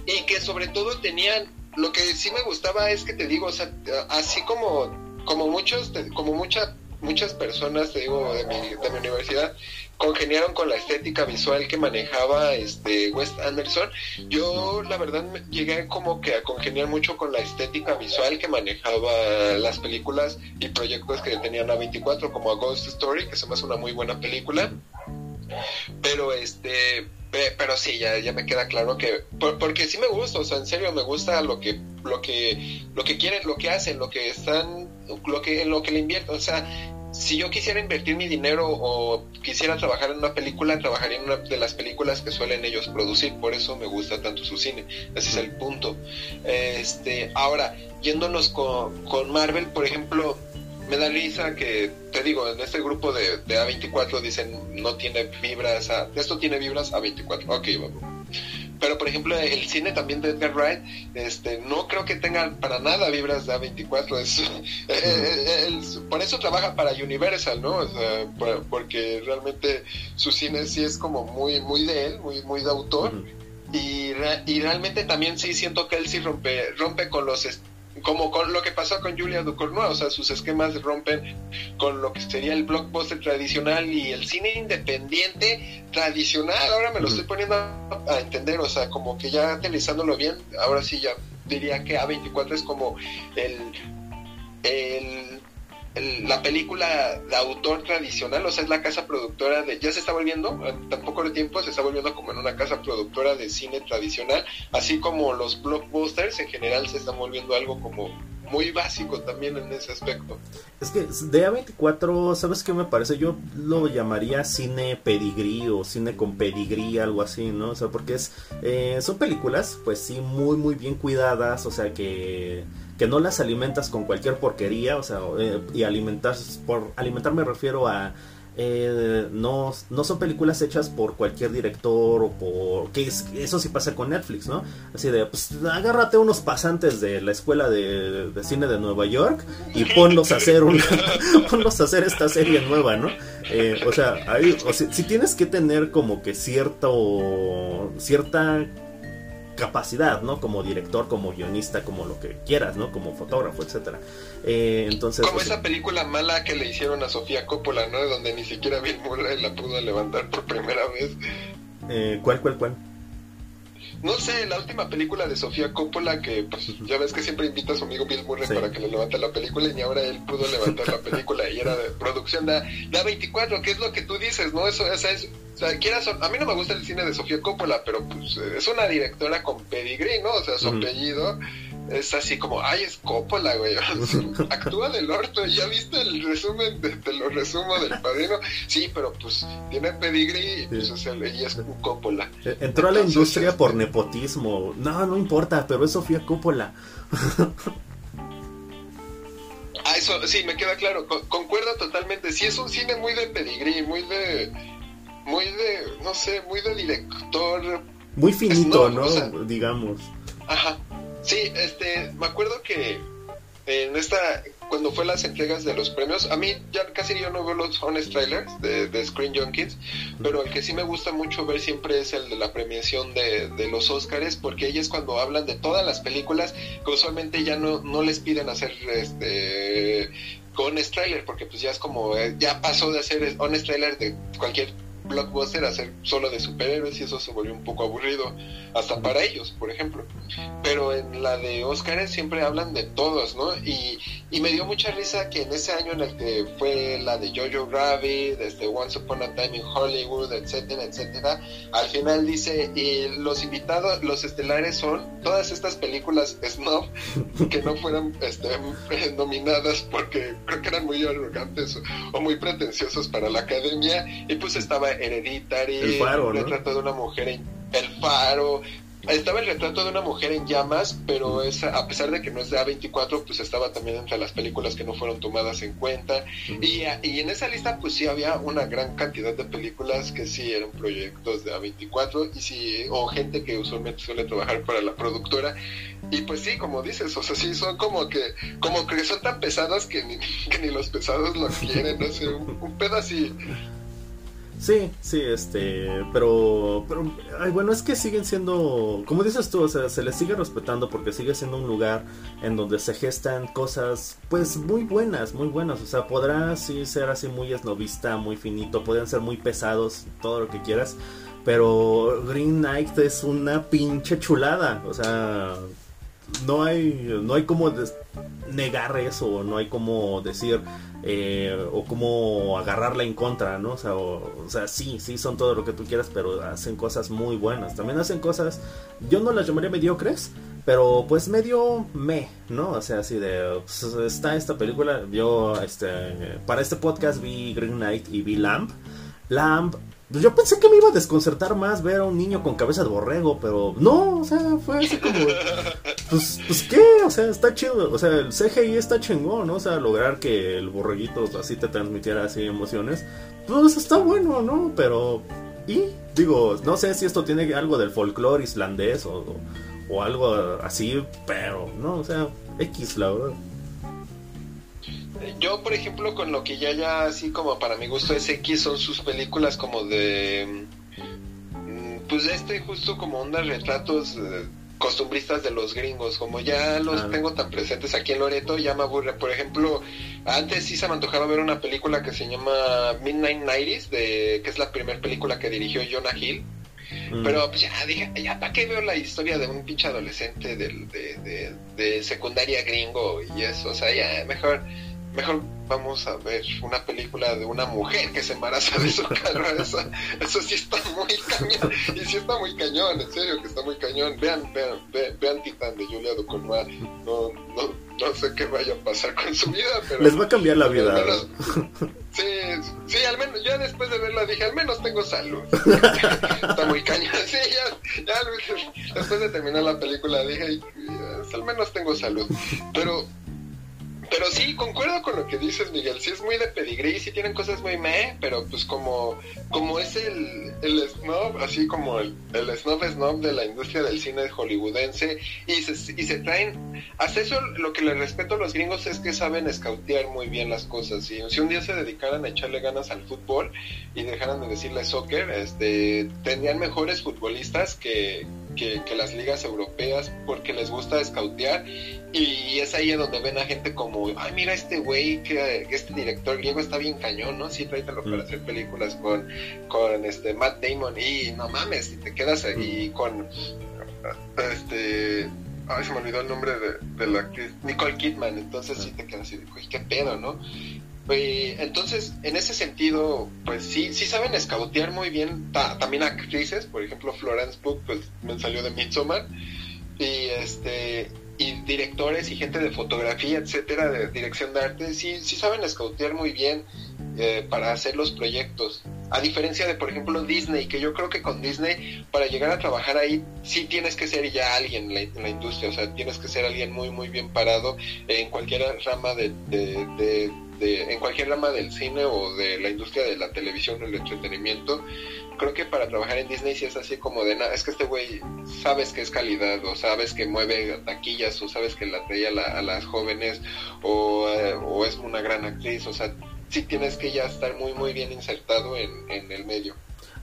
y que sobre todo tenían, lo que sí me gustaba es que te digo, o sea, así como, como muchos, como mucha, muchas personas, te digo, de mi, de mi universidad, congeniaron con la estética visual que manejaba este Wes Anderson. Yo la verdad llegué como que a congeniar mucho con la estética visual que manejaba las películas y proyectos que tenían a 24 como a Ghost Story, que se me hace una muy buena película. Pero este pero sí, ya, ya me queda claro que porque sí me gusta, o sea, en serio me gusta lo que lo que lo que quieren, lo que hacen, lo que están lo que en lo que le invierten, o sea, si yo quisiera invertir mi dinero o quisiera trabajar en una película, trabajaría en una de las películas que suelen ellos producir, por eso me gusta tanto su cine, ese es el punto. Este, ahora, yéndonos con, con Marvel, por ejemplo, me da risa que, te digo, en este grupo de, de A24 dicen no tiene vibras, a, esto tiene vibras A24, ok, vamos pero por ejemplo el cine también de Edgar Wright este no creo que tenga para nada vibras de A24 es, eh, eh, por eso trabaja para Universal no o sea, porque realmente su cine sí es como muy muy de él muy muy de autor. Y, y realmente también sí siento que él sí rompe rompe con los como con lo que pasó con Julia Ducournau, o sea, sus esquemas rompen con lo que sería el blockbuster tradicional y el cine independiente tradicional. Ahora me lo estoy poniendo a, entender, o sea, como que ya analizándolo bien, ahora sí ya diría que A24 es como el, el la película de autor tradicional, o sea, es la casa productora de, ya se está volviendo, en tan poco de tiempo se está volviendo como en una casa productora de cine tradicional, así como los blockbusters en general se están volviendo algo como muy básico también en ese aspecto. Es que de A24, ¿sabes qué me parece? Yo lo llamaría cine pedigrí o cine con pedigrí, algo así, ¿no? O sea, porque es, eh, son películas, pues sí, muy, muy bien cuidadas, o sea, que que no las alimentas con cualquier porquería, o sea, eh, y alimentar, por alimentar me refiero a, eh, no, no son películas hechas por cualquier director o por... que eso sí pasa con Netflix, ¿no? Así de, pues agárrate unos pasantes de la escuela de, cine de Nueva York y ponlos a hacer una, ponlos a hacer esta serie nueva, ¿no? Eh, o sea, si, tienes que tener como que cierto, cierta capacidad, ¿no? Como director, como guionista, como lo que quieras, ¿no? Como fotógrafo, etcétera. Eh, entonces. Como pues, esa película mala que le hicieron a Sofía Coppola, ¿no? Donde ni siquiera Bill Murray la pudo levantar por primera vez. Eh, ¿Cuál, cuál, cuál? No sé, la última película de Sofía Coppola, que pues ya ves que siempre invita a su amigo Bill Murray para que le levante la película y ahora él pudo levantar la película y era de producción de, de 24 que es lo que tú dices, ¿no? Eso, esa es o sea, quieras, a mí no me gusta el cine de Sofía Coppola, pero pues es una directora con pedigree, ¿no? O sea, su apellido es así como, ay, es Coppola, güey. Actúa del orto. ¿Ya viste el resumen? De, te lo resumo del padrino. Sí, pero pues tiene pedigree pues, o sea, y es Coppola. E, entró a la industria por nepotismo. No, no importa, pero es Sofía Coppola. ah, eso sí, me queda claro. concuerdo totalmente. Sí, es un cine muy de pedigree, muy de muy de, no sé, muy de director. Muy finito, ¿no? Digamos. Ajá. Sí, este, me acuerdo que en esta, cuando fue las entregas de los premios, a mí ya casi yo no veo los honest trailers de, de Screen Junkies, pero el que sí me gusta mucho ver siempre es el de la premiación de, de los Oscars, porque ellos cuando hablan de todas las películas, que usualmente ya no, no les piden hacer este honest trailer, porque pues ya es como, eh, ya pasó de hacer honest trailer de cualquier blockbuster hacer solo de superhéroes y eso se volvió un poco aburrido hasta para ellos, por ejemplo. Pero en la de Oscar siempre hablan de todos, ¿no? Y, y, me dio mucha risa que en ese año en el que fue la de Jojo Rabbit, desde Once Upon a Time in Hollywood, etcétera, etcétera, al final dice, y los invitados, los estelares son todas estas películas snob que no fueran este, nominadas porque creo que eran muy arrogantes o, muy pretenciosos para la academia y pues estaba Hereditary, el faro, retrato de una mujer, El Faro, estaba el retrato de una mujer en llamas, pero esa, a pesar de que no es de A24, pues estaba también entre las películas que no fueron tomadas en cuenta. Y, y, en esa lista, pues sí había una gran cantidad de películas que sí eran proyectos de A24 y sí, o gente que usualmente suele trabajar para la productora. Y pues sí, como dices, o sea, sí son como que, como que son tan pesadas que ni, que ni los pesados lo quieren, no sé, un, un pedo así Sí, sí, este, pero, pero, ay, bueno, es que siguen siendo, como dices tú, o sea, se les sigue respetando porque sigue siendo un lugar en donde se gestan cosas, pues, muy buenas, muy buenas, o sea, podrá sí ser así muy esnovista, muy finito, podrían ser muy pesados, todo lo que quieras, pero Green Knight es una pinche chulada, o sea, no hay, no hay como negar eso, no hay como decir, eh, o como agarrarla en contra, ¿no? O sea, o, sea, sí, sí son todo lo que tú quieras, pero hacen cosas muy buenas. También hacen cosas, yo no las llamaría mediocres, pero pues medio me, ¿no? O sea, así de, pues, está esta película, yo, este, para este podcast vi Green Knight y vi Lamp. Lamp pues yo pensé que me iba a desconcertar más ver a un niño con cabeza de borrego, pero no, o sea, fue así como. Pues, pues qué, o sea, está chido. O sea, el CGI está chingón, ¿no? O sea, lograr que el borreguito así te transmitiera así emociones, pues está bueno, ¿no? Pero. Y, digo, no sé si esto tiene algo del folclore islandés o, o algo así, pero, no, o sea, X, la verdad. Yo, por ejemplo, con lo que ya ya así como para mi gusto es X son sus películas como de mm, pues este justo como unos retratos eh, costumbristas de los gringos, como ya los ah. tengo tan presentes aquí en Loreto, ya me aburre. Por ejemplo, antes sí se me antojaba ver una película que se llama Midnight Nighties, de, que es la primera película que dirigió Jonah Hill. Mm. Pero pues ya dije, ya para qué veo la historia de un pinche adolescente de, de, de secundaria gringo y eso, o sea, ya mejor mejor vamos a ver una película de una mujer que se embaraza de su cara. Eso, eso sí está muy cañón. Y sí está muy cañón, en serio que está muy cañón. Vean, vean, vean, vean Titán de Julia Ducournau. No, no, no sé qué vaya a pasar con su vida, pero... Les va a cambiar la vida. sí, sí, al menos, ya después de verla dije, al menos tengo salud. está muy cañón. Sí, ya, ya después de terminar la película dije, al menos tengo salud. Pero pero sí, concuerdo con lo que dices, Miguel. Sí es muy de pedigrí, sí tienen cosas muy meh, pero pues como, como es el, el snob, así como el, el snob snob de la industria del cine hollywoodense, y se, y se traen... Hasta eso lo que le respeto a los gringos es que saben escautear muy bien las cosas. Y si un día se dedicaran a echarle ganas al fútbol y dejaran de decirle soccer, este, tendrían mejores futbolistas que, que, que las ligas europeas porque les gusta escautear y es ahí donde ven a gente como, ay, mira este güey, que, este director griego está bien cañón, ¿no? Sí, tráetelo para hacer películas con, con este Matt Damon y no mames, y te quedas ahí con este ay, se me olvidó el nombre de, la actriz, Nicole Kidman, entonces sí te quedas así, güey, qué pedo, ¿no? Entonces, en ese sentido, pues sí, sí saben escautear muy bien, también actrices, por ejemplo, Florence Pugh, pues me salió de Midsommar, y este y directores y gente de fotografía, etcétera, de dirección de arte, sí, sí saben escautear muy bien eh, para hacer los proyectos. A diferencia de, por ejemplo, Disney, que yo creo que con Disney, para llegar a trabajar ahí, sí tienes que ser ya alguien en la, industria, o sea, tienes que ser alguien muy, muy bien parado en cualquier rama de en cualquier rama del cine o de la industria de la televisión o el entretenimiento creo que para trabajar en Disney sí es así como de nada, es que este güey sabes que es calidad, o sabes que mueve taquillas, o sabes que la trae a, las jóvenes, o, eh, o, es una gran actriz, o sea, sí tienes que ya estar muy, muy bien insertado en, en el medio.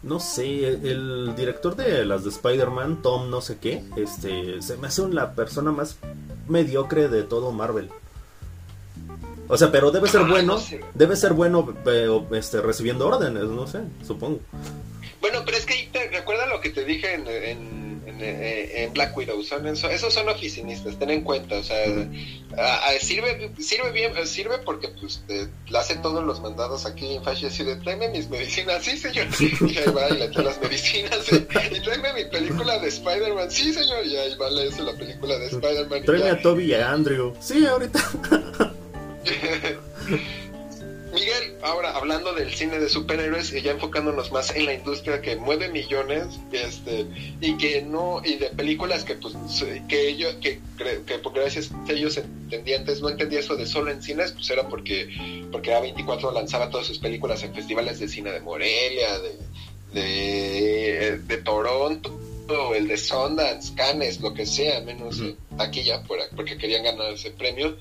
No sé, el director de las de Spider-Man, Tom no sé qué, este, se me hace la persona más mediocre de todo Marvel. O sea, pero debe ser bueno, debe ser bueno este, recibiendo órdenes, no sé, supongo. Bueno, pero es que te, recuerda lo que te dije en, en, en, eh, Black Widow, son, esos son oficinistas, ten en cuenta, o sea, sirve, sirve bien, sirve porque pues te, le hace todos los mandados aquí en Fashion y de tráeme mis medicinas, sí señor, y ahí va y le trae las medicinas, y tráeme mi película de Spider-Man, sí señor, y ahí va, le hace la película de Spider-Man. Tráeme a Toby y a Andrew, sí, ahorita. Miguel, ahora hablando del cine de superhéroes y ya enfocándonos más en la industria que mueve millones este y que no y de películas que pues que ellos que, que gracias a ellos entendientes no entendía eso de solo en cines pues era porque porque A24 lanzaba todas sus películas en festivales de cine de Morelia de de, de Toronto el de Sundance, Cannes, lo que sea, menos aquí ya porque querían ganar ese premio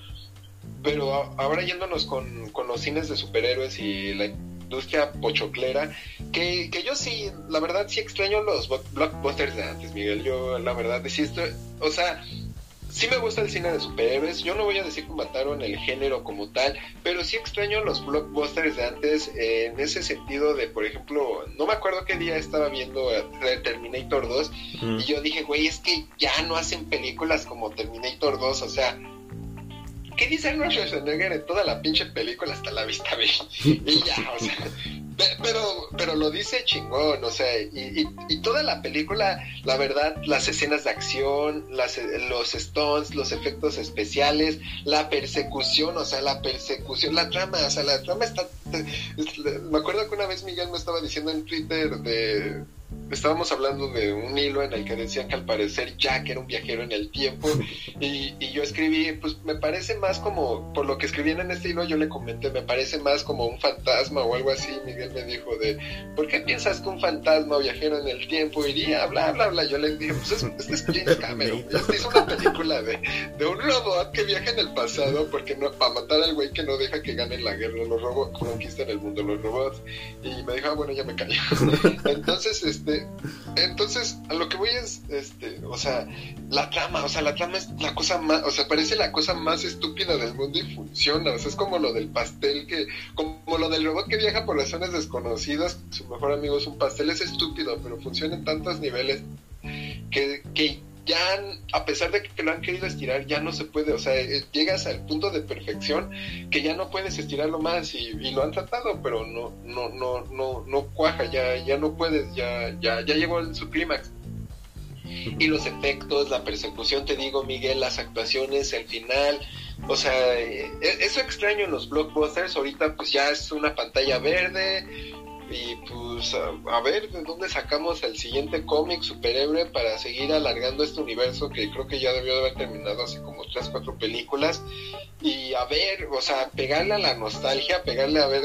pero ahora yéndonos con, los cines de superhéroes y la industria pochoclera, que, que yo sí, la verdad sí extraño los blockbusters de antes, Miguel. Yo la verdad desisto, o sea, sí me gusta el cine de superhéroes, yo no voy a decir que mataron el género como tal, pero sí extraño los blockbusters de antes en ese sentido de, por ejemplo, no me acuerdo qué día estaba viendo Terminator 2 y yo dije, güey, es que ya no hacen películas como Terminator 2, o sea, ¿qué dice Arnold Schwarzenegger en toda la pinche película hasta la vista ve? Y ya, o sea, pero, pero lo dice chingón, o sea, y, toda la película, la verdad, las escenas de acción, los stunts, los efectos especiales, la persecución, o sea, la persecución, la trama, o sea, la trama está... Me acuerdo que una vez Miguel me estaba diciendo en Twitter de estábamos hablando de un hilo en el que decían que al parecer Jack era un viajero en el tiempo y, y, yo escribí, pues me parece más como, por lo que escribían en este hilo yo le comenté, me parece más como un fantasma o algo así, Miguel me dijo de, ¿por qué piensas que un fantasma o viajero en el tiempo iría? Bla, bla, bla, yo le dije, pues es, este es James Cameron, este hizo una película de, de un robot que viaja en el pasado porque no, para matar al güey que no deja que gane la guerra, los robots conquistan el mundo, los robots, y me dijo, ah, bueno, ya me callo. Entonces, este, entonces, a lo que voy es, este, o sea, la trama, o sea, la trama es la cosa más, o sea, parece la cosa más estúpida del mundo y funciona, o sea, es como lo del pastel que, como lo del robot que viaja por las zonas desconocidas, su mejor amigo es un pastel, es estúpido, pero funciona en tantos niveles que, que ya, a pesar de que lo han querido estirar, ya no se puede, o sea, eh, llegas al punto de perfección que ya no puedes estirarlo más y, lo han tratado, pero no, no, no, no, no cuaja, ya, ya no puedes, ya, ya, ya llegó en su clímax. Y los efectos, la persecución, te digo, Miguel, las actuaciones, el final, o sea, eh, eso extraño en los blockbusters, ahorita pues ya es una pantalla verde, y pues a, ver de dónde sacamos el siguiente cómic superhéroe para seguir alargando este universo que creo que ya debió de haber terminado hace como tres, cuatro películas. Y a ver, o sea, pegarle a la nostalgia, pegarle a ver,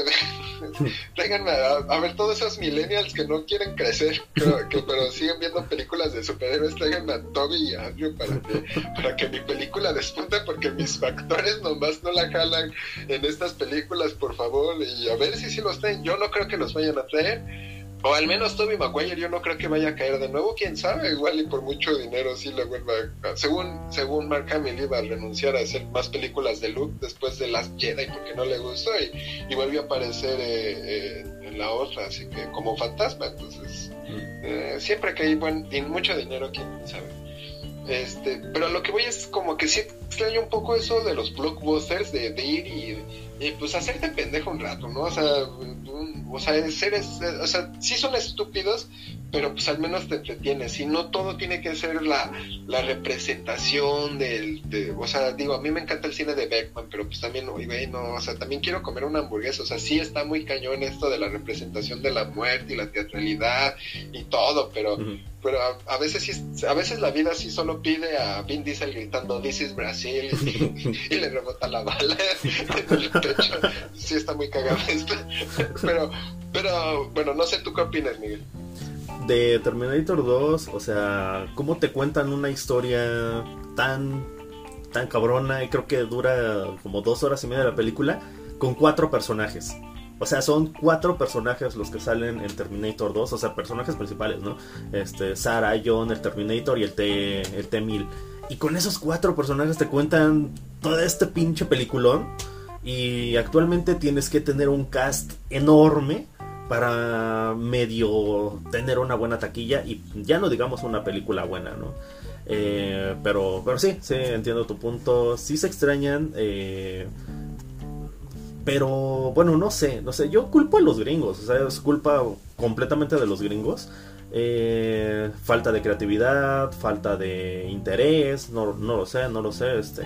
tráiganme a, ver todos esos millennials que no quieren crecer, que, pero siguen viendo películas de superhéroes, tráiganme a Toby y a Andrew para que, para que mi película despunte porque mis factores nomás no la jalan en estas películas, por favor, y a ver si sí los traen. Yo no creo que los vayan a. O al menos Toby Maguire yo no creo que vaya a caer de nuevo, quién sabe, igual y por mucho dinero sí le vuelva a... Según, según Mark Hamill iba a renunciar a hacer más películas de Luke después de Last Jedi porque no le gustó y, y volvió a aparecer eh, eh, en la otra, así que como fantasma, entonces mm. eh, siempre que hay buen, mucho dinero, quién sabe. Este, pero lo que voy es como que sí extraño un poco eso de los blockbusters, de, de ir y y pues hacerte pendejo un rato, ¿no? O sea, o sea, seres, o sea, sí son estúpidos, pero pues al menos te entretienes. Y no todo tiene que ser la, la representación del, de, o sea, digo, a mí me encanta el cine de Beckman, pero pues también, oye, no, o sea, también quiero comer una hamburguesa. O sea, sí está muy cañón esto de la representación de la muerte y la teatralidad y todo, pero pero a, veces sí, a veces la vida sí solo pide a Vin Diesel gritando This is Brasil y, le rebota la bala en el pecho. Sí está muy cagado esto. Pero, pero bueno, no sé tú qué opinas, Miguel. De Terminator 2, o sea, ¿cómo te cuentan una historia tan tan cabrona y creo que dura como dos horas y media la película con cuatro personajes? O sea, son cuatro personajes los que salen en Terminator 2, o sea, personajes principales, ¿no? Este, Sarah, John, el Terminator y el T, el T-1000. Y con esos cuatro personajes te cuentan todo este pinche peliculón. Y actualmente tienes que tener un cast enorme para medio tener una buena taquilla y ya no digamos una película buena, ¿no? Eh, pero, pero sí, sí, entiendo tu punto. Sí se extrañan. Eh, pero bueno, no sé, no sé, yo culpo a los gringos, o sea, es culpa completamente de los gringos. Eh, falta de creatividad, falta de interés, no, no lo sé, no lo sé, este.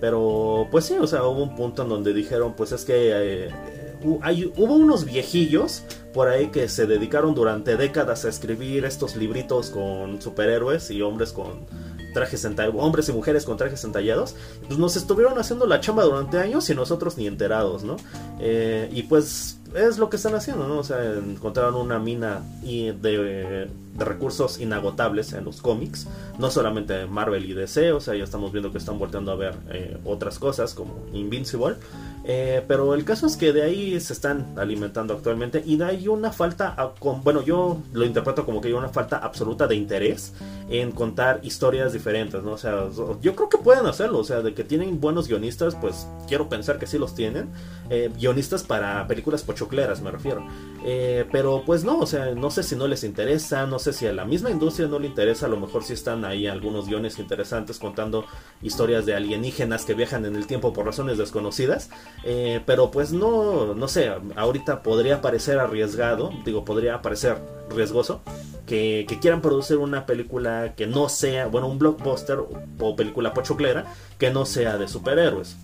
Pero pues sí, o sea, hubo un punto en donde dijeron, pues es que, eh, hay, hubo unos viejillos por ahí que se dedicaron durante décadas a escribir estos libritos con superhéroes y hombres con trajes entallados, hombres y mujeres con trajes entallados, pues nos estuvieron haciendo la chamba durante años y nosotros ni enterados, ¿no? Eh, y pues es lo que están haciendo, ¿no? O sea, encontraron una mina y de, recursos inagotables en los cómics, no solamente Marvel y DC, o sea, ya estamos viendo que están volteando a ver eh, otras cosas como Invincible, eh, pero el caso es que de ahí se están alimentando actualmente y de ahí una falta, bueno, yo lo interpreto como que hay una falta absoluta de interés en contar historias diferentes, ¿no? O sea, yo creo que pueden hacerlo, o sea, de que tienen buenos guionistas, pues quiero pensar que sí los tienen, eh, guionistas para películas pochocleras me refiero, eh, pero pues no, o sea, no sé si no les interesa, no sé si a la misma industria no le interesa, a lo mejor sí están ahí algunos guiones interesantes contando historias de alienígenas que viajan en el tiempo por razones desconocidas, eh, pero pues no, no sé, ahorita podría parecer arriesgado, digo, podría parecer riesgoso que, quieran producir una película que no sea, bueno, un blockbuster o película pochoclera que no sea de superhéroes.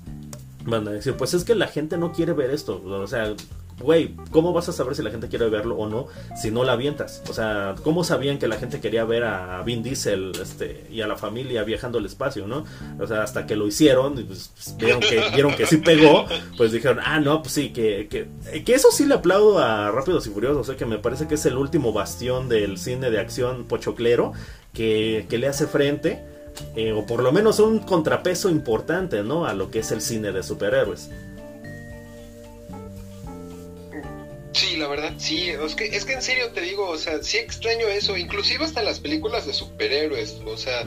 Van a decir, pues es que la gente no quiere ver esto. O sea, güey, ¿cómo vas a saber si la gente quiere verlo o no si no la avientas? O sea, ¿cómo sabían que la gente quería ver a Vin Diesel este, y a la familia viajando al espacio, no? O sea, hasta que lo hicieron, pues, vieron, que, vieron que sí pegó, pues dijeron, ah, no, pues sí, que, que, que eso sí le aplaudo a Rápidos y Furiosos, o sea, que me parece que es el último bastión del cine de acción pochoclero que, que le hace frente. Eh, o por lo menos un contrapeso importante, ¿no? A lo que es el cine de superhéroes. Sí, la verdad, sí. Es que, es que en serio te digo, o sea, sí extraño eso, inclusive hasta las películas de superhéroes. O sea,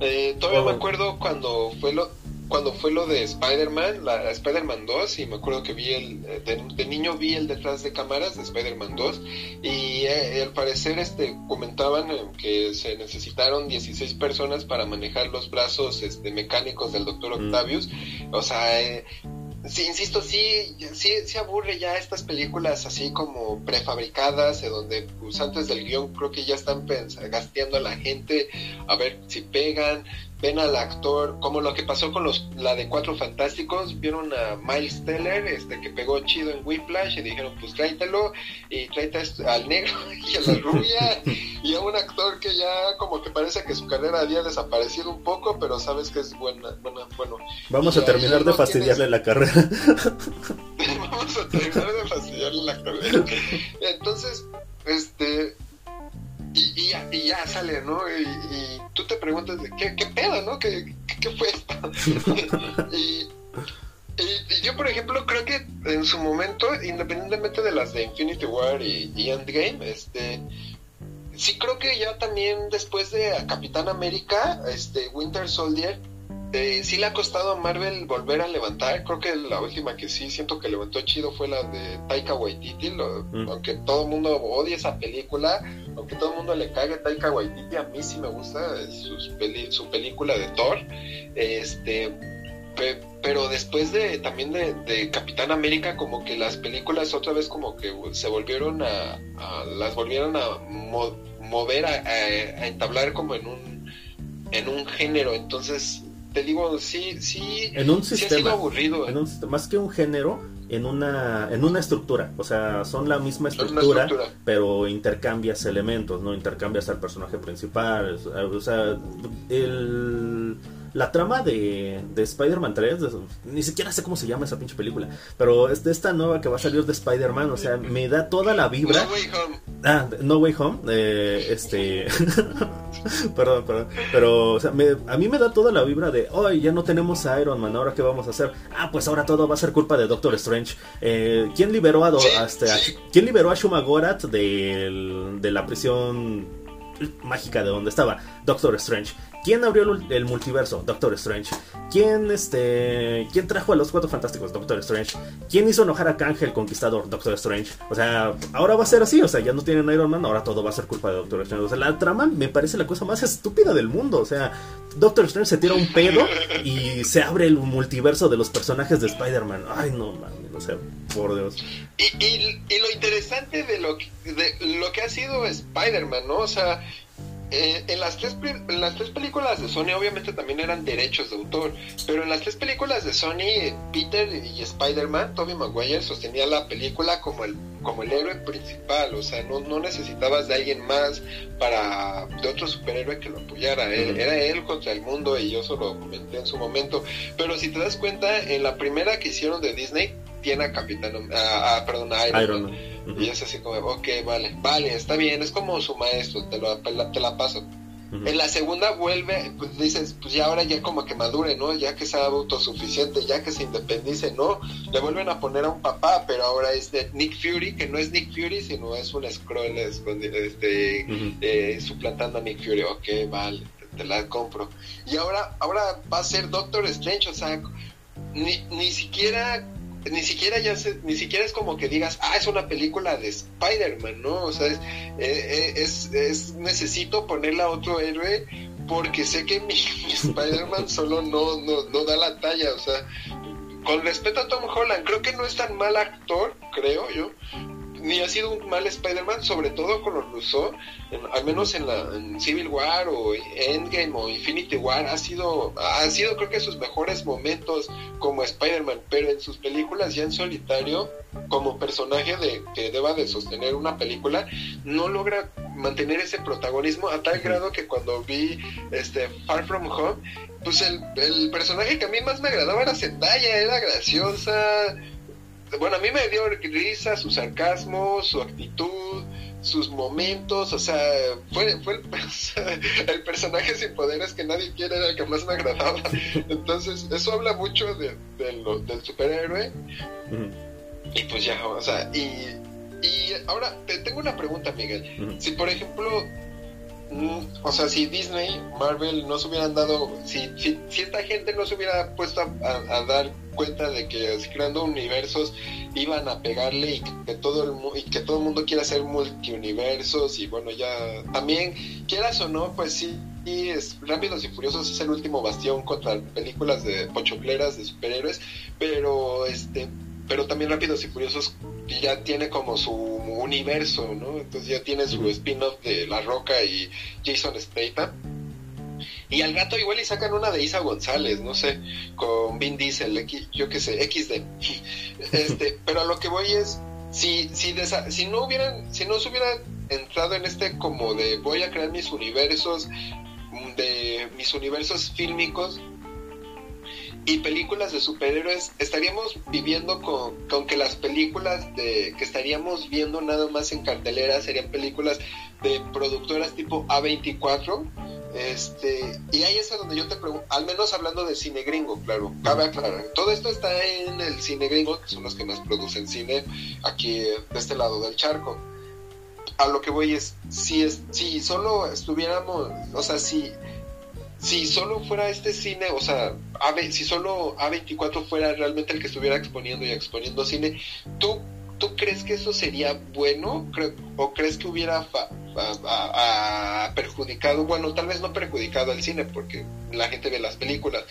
eh, todavía me acuerdo cuando fue lo cuando fue lo de Spider-Man, la, Spider-Man 2, y me acuerdo que vi el, eh, de, niño vi el detrás de cámaras de Spider-Man 2, y eh, al parecer este comentaban que se necesitaron 16 personas para manejar los brazos este, mecánicos del Doctor Octavius, o sea, eh, Sí, insisto, sí, sí, sí aburre ya estas películas así como prefabricadas, de donde pues, antes del guion creo que ya están gasteando a la gente a ver si pegan, ven al actor, como lo que pasó con los la de Cuatro Fantásticos, vieron a Miles Teller, este que pegó chido en Whiplash y dijeron, pues tráetelo y tráete al negro y a la rubia y a un actor que ya como que parece que su carrera había desaparecido un poco, pero sabes que es buena, buena bueno. Vamos a terminar de fastidiarle la carrera. Vamos a terminar de fastidiarle la carrera. Entonces, este y, ya, sale, ¿no? Y, tú te preguntas, ¿qué, qué pedo, no? ¿Qué, qué, fue esto? y, yo, por ejemplo, creo que en su momento, independientemente de las de Infinity War y, y Endgame, este, sí creo que ya también después de Capitán América, este, Winter Soldier, eh, sí le ha costado a Marvel volver a levantar. Creo que la última que sí siento que levantó chido fue la de Taika Waititi. Mm. Aunque todo el mundo odie esa película, aunque todo el mundo le cague Taika Waititi, a mí sí me gusta su película de Thor. Este, pero después de también de, Capitán América, como que las películas otra vez como que se volvieron a, las volvieron a mover, a, entablar como en un en un género. Entonces te digo, sí, sí, en un sistema, ha sido aburrido. más que un género, en una, en una estructura. O sea, son la misma estructura, pero intercambias elementos, ¿no? Intercambias al personaje principal. O sea, el la trama de, de Spider-Man 3, ni siquiera sé cómo se llama esa pinche película, pero es de esta nueva que va a salir de Spider-Man, o sea, me da toda la vibra. No Way Home. Ah, No Way Home, eh, este. perdón, perdón, pero o sea, a mí me da toda la vibra de, hoy ya no tenemos a Iron Man, ahora qué vamos a hacer. Ah, pues ahora todo va a ser culpa de Doctor Strange. Eh, ¿Quién liberó a, este, ¿quién liberó a Shumagorat de, de la prisión mágica de donde estaba Doctor Strange? ¿Quién abrió el multiverso? Doctor Strange. ¿Quién, este, ¿Quién trajo a los cuatro fantásticos? Doctor Strange. ¿Quién hizo enojar a Kang el Conquistador? Doctor Strange. O sea, ahora va a ser así. O sea, ya no tienen Iron Man, ahora todo va a ser culpa de Doctor Strange. O sea, la trama me parece la cosa más estúpida del mundo. O sea, Doctor Strange se tira un pedo y se abre el multiverso de los personajes de Spider-Man. Ay, no mames, o sea, por Dios. Y, lo interesante de lo, de lo que ha sido Spider-Man, ¿no? O sea, eh, en, las tres, en las tres películas de Sony obviamente también eran derechos de autor, pero en las tres películas de Sony, Peter y Spider-Man, Tobey Maguire sostenía la película como el, como el héroe principal, o sea, no, no necesitabas de alguien más para, de otro superhéroe que lo apoyara, era él contra el mundo y yo solo comenté en su momento, pero si te das cuenta, en la primera que hicieron de Disney, tiene a Capitán, a, perdón, a Iron, Man. Y es así como, ok, vale, vale, está bien, es como su maestro, te, lo, te la paso. En la segunda vuelve, pues dices, pues ya ahora ya como que madure, ¿no? Ya que sea autosuficiente, ya que se independice, ¿no? Le vuelven a poner a un papá, pero ahora es de Nick Fury, que no es Nick Fury, sino es un scroll este, eh, suplantando a Nick Fury. Ok, vale, te, te, la compro. Y ahora, ahora va a ser Doctor Strange, o sea, ni, ni siquiera ni siquiera ya ni siquiera es como que digas, ah, es una película de Spider-Man, ¿no? O sea, es, eh, eh, es, necesito ponerle a otro héroe porque sé que mi, Spider-Man solo no, no, no da la talla, o sea, con respeto a Tom Holland, creo que no es tan mal actor, creo yo, ni ha sido un mal Spider-Man, sobre todo con los Russo, al menos en la Civil War o Endgame o Infinity War, ha sido, ha sido creo que sus mejores momentos como Spider-Man, pero en sus películas ya en solitario, como personaje de que deba de sostener una película, no logra mantener ese protagonismo a tal grado que cuando vi este Far From Home, pues el, el personaje que a mí más me agradaba era Zendaya, era graciosa, bueno, a mí me dio risa su sarcasmo, su actitud, sus momentos, o sea, fue, fue el, personaje sin poderes que nadie quiere, era el que más me agradaba. Entonces, eso habla mucho de, del superhéroe. Y pues ya, o sea, y, y ahora te tengo una pregunta, Miguel. Si, por ejemplo, mm, o sea, si Disney, Marvel no se hubieran dado, si, si, esta gente no se hubiera puesto a dar cuenta de que creando universos iban a pegarle y que todo el y que todo el mundo quiera hacer multiuniversos y bueno ya también quieras o no pues sí es Rápidos y Furiosos es el último bastión contra películas de pochocleras de superhéroes pero este pero también Rápidos y Furiosos ya tiene como su universo, ¿no? Entonces ya tiene su spin-off de La Roca y Jason Statham y al gato igual y sacan una de Isa González, no sé, con Vin Diesel, yo qué sé, XD. este, pero a lo que voy es, si, si, si no hubieran, si no se hubieran entrado en este como de voy a crear mis universos, de mis universos fílmicos, y películas de superhéroes, estaríamos viviendo con, con, que las películas de, que estaríamos viendo nada más en cartelera serían películas de productoras tipo A24 este, y ahí es donde yo te pregunto, al menos hablando de cine gringo, claro, cabe aclarar. Todo esto está en el cine gringo, que son los que más producen cine aquí de este lado del charco. A lo que voy es, si, es, si solo estuviéramos, o sea, si, si solo fuera este cine, o sea, si solo A24 fuera realmente el que estuviera exponiendo y exponiendo cine, ¿tú, tú crees que eso sería bueno? ¿O crees que hubiera ha, perjudicado, bueno, tal vez no perjudicado al cine porque la gente ve las películas,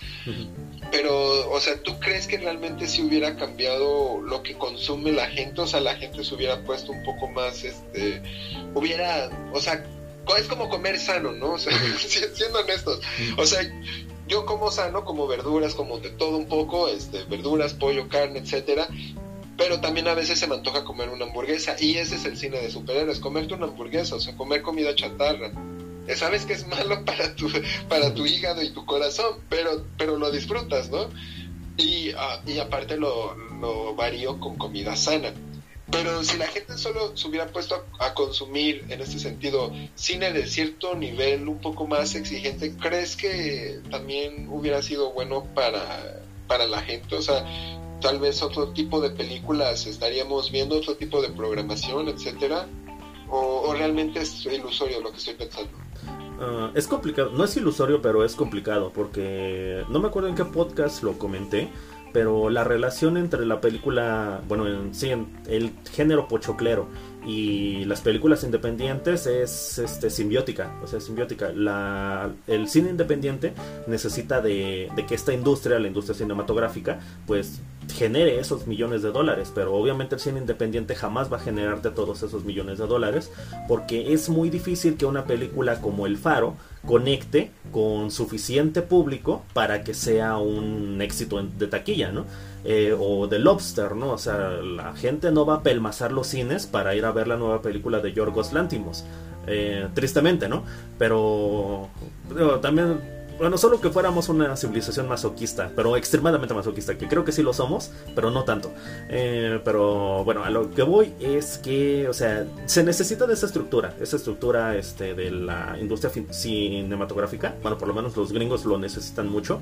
pero, o sea, ¿tú crees que realmente si hubiera cambiado lo que consume la gente? O sea, la gente se hubiera puesto un poco más, este, hubiera, o sea, es como comer sano, ¿no? O sea, siendo honestos, o sea, yo como sano, como verduras, como de todo un poco, este, verduras, pollo, carne, etcétera, pero también a veces se me antoja comer una hamburguesa y ese es el cine de superhéroes, comerte una hamburguesa, o sea, comer comida chatarra. Sabes que es malo para tu, para tu hígado y tu corazón, pero, pero lo disfrutas, ¿no? Y, ah, y aparte lo, lo varío con comida sana. Pero si la gente solo se hubiera puesto a, consumir, en este sentido, cine de cierto nivel, un poco más exigente, ¿crees que también hubiera sido bueno para, para la gente? O sea, tal vez otro tipo de películas estaríamos viendo, otro tipo de programación, etcétera, o, realmente es ilusorio lo que estoy pensando. Ah, es complicado, no es ilusorio, pero es complicado porque no me acuerdo en qué podcast lo comenté, pero la relación entre la película, bueno, en, sí, el género pochoclero y las películas independientes es este, simbiótica, o sea, simbiótica. La, el cine independiente necesita de, de, que esta industria, la industria cinematográfica, pues genere esos millones de dólares, pero obviamente el cine independiente jamás va a generarte todos esos millones de dólares, porque es muy difícil que una película como El Faro conecte con suficiente público para que sea un éxito de taquilla, ¿no? Eh, o The Lobster, ¿no? O sea, la gente no va a pelmazar los cines para ir a ver la nueva película de Yorgos Lantimos. Eh, tristemente, ¿no? Pero, pero también bueno, solo que fuéramos una civilización masoquista, pero extremadamente masoquista, que creo que sí lo somos, pero no tanto. Eh, pero bueno, a lo que voy es que, o sea, se necesita de esa estructura, esa estructura este, de la industria cinematográfica, bueno, por lo menos los gringos lo necesitan mucho,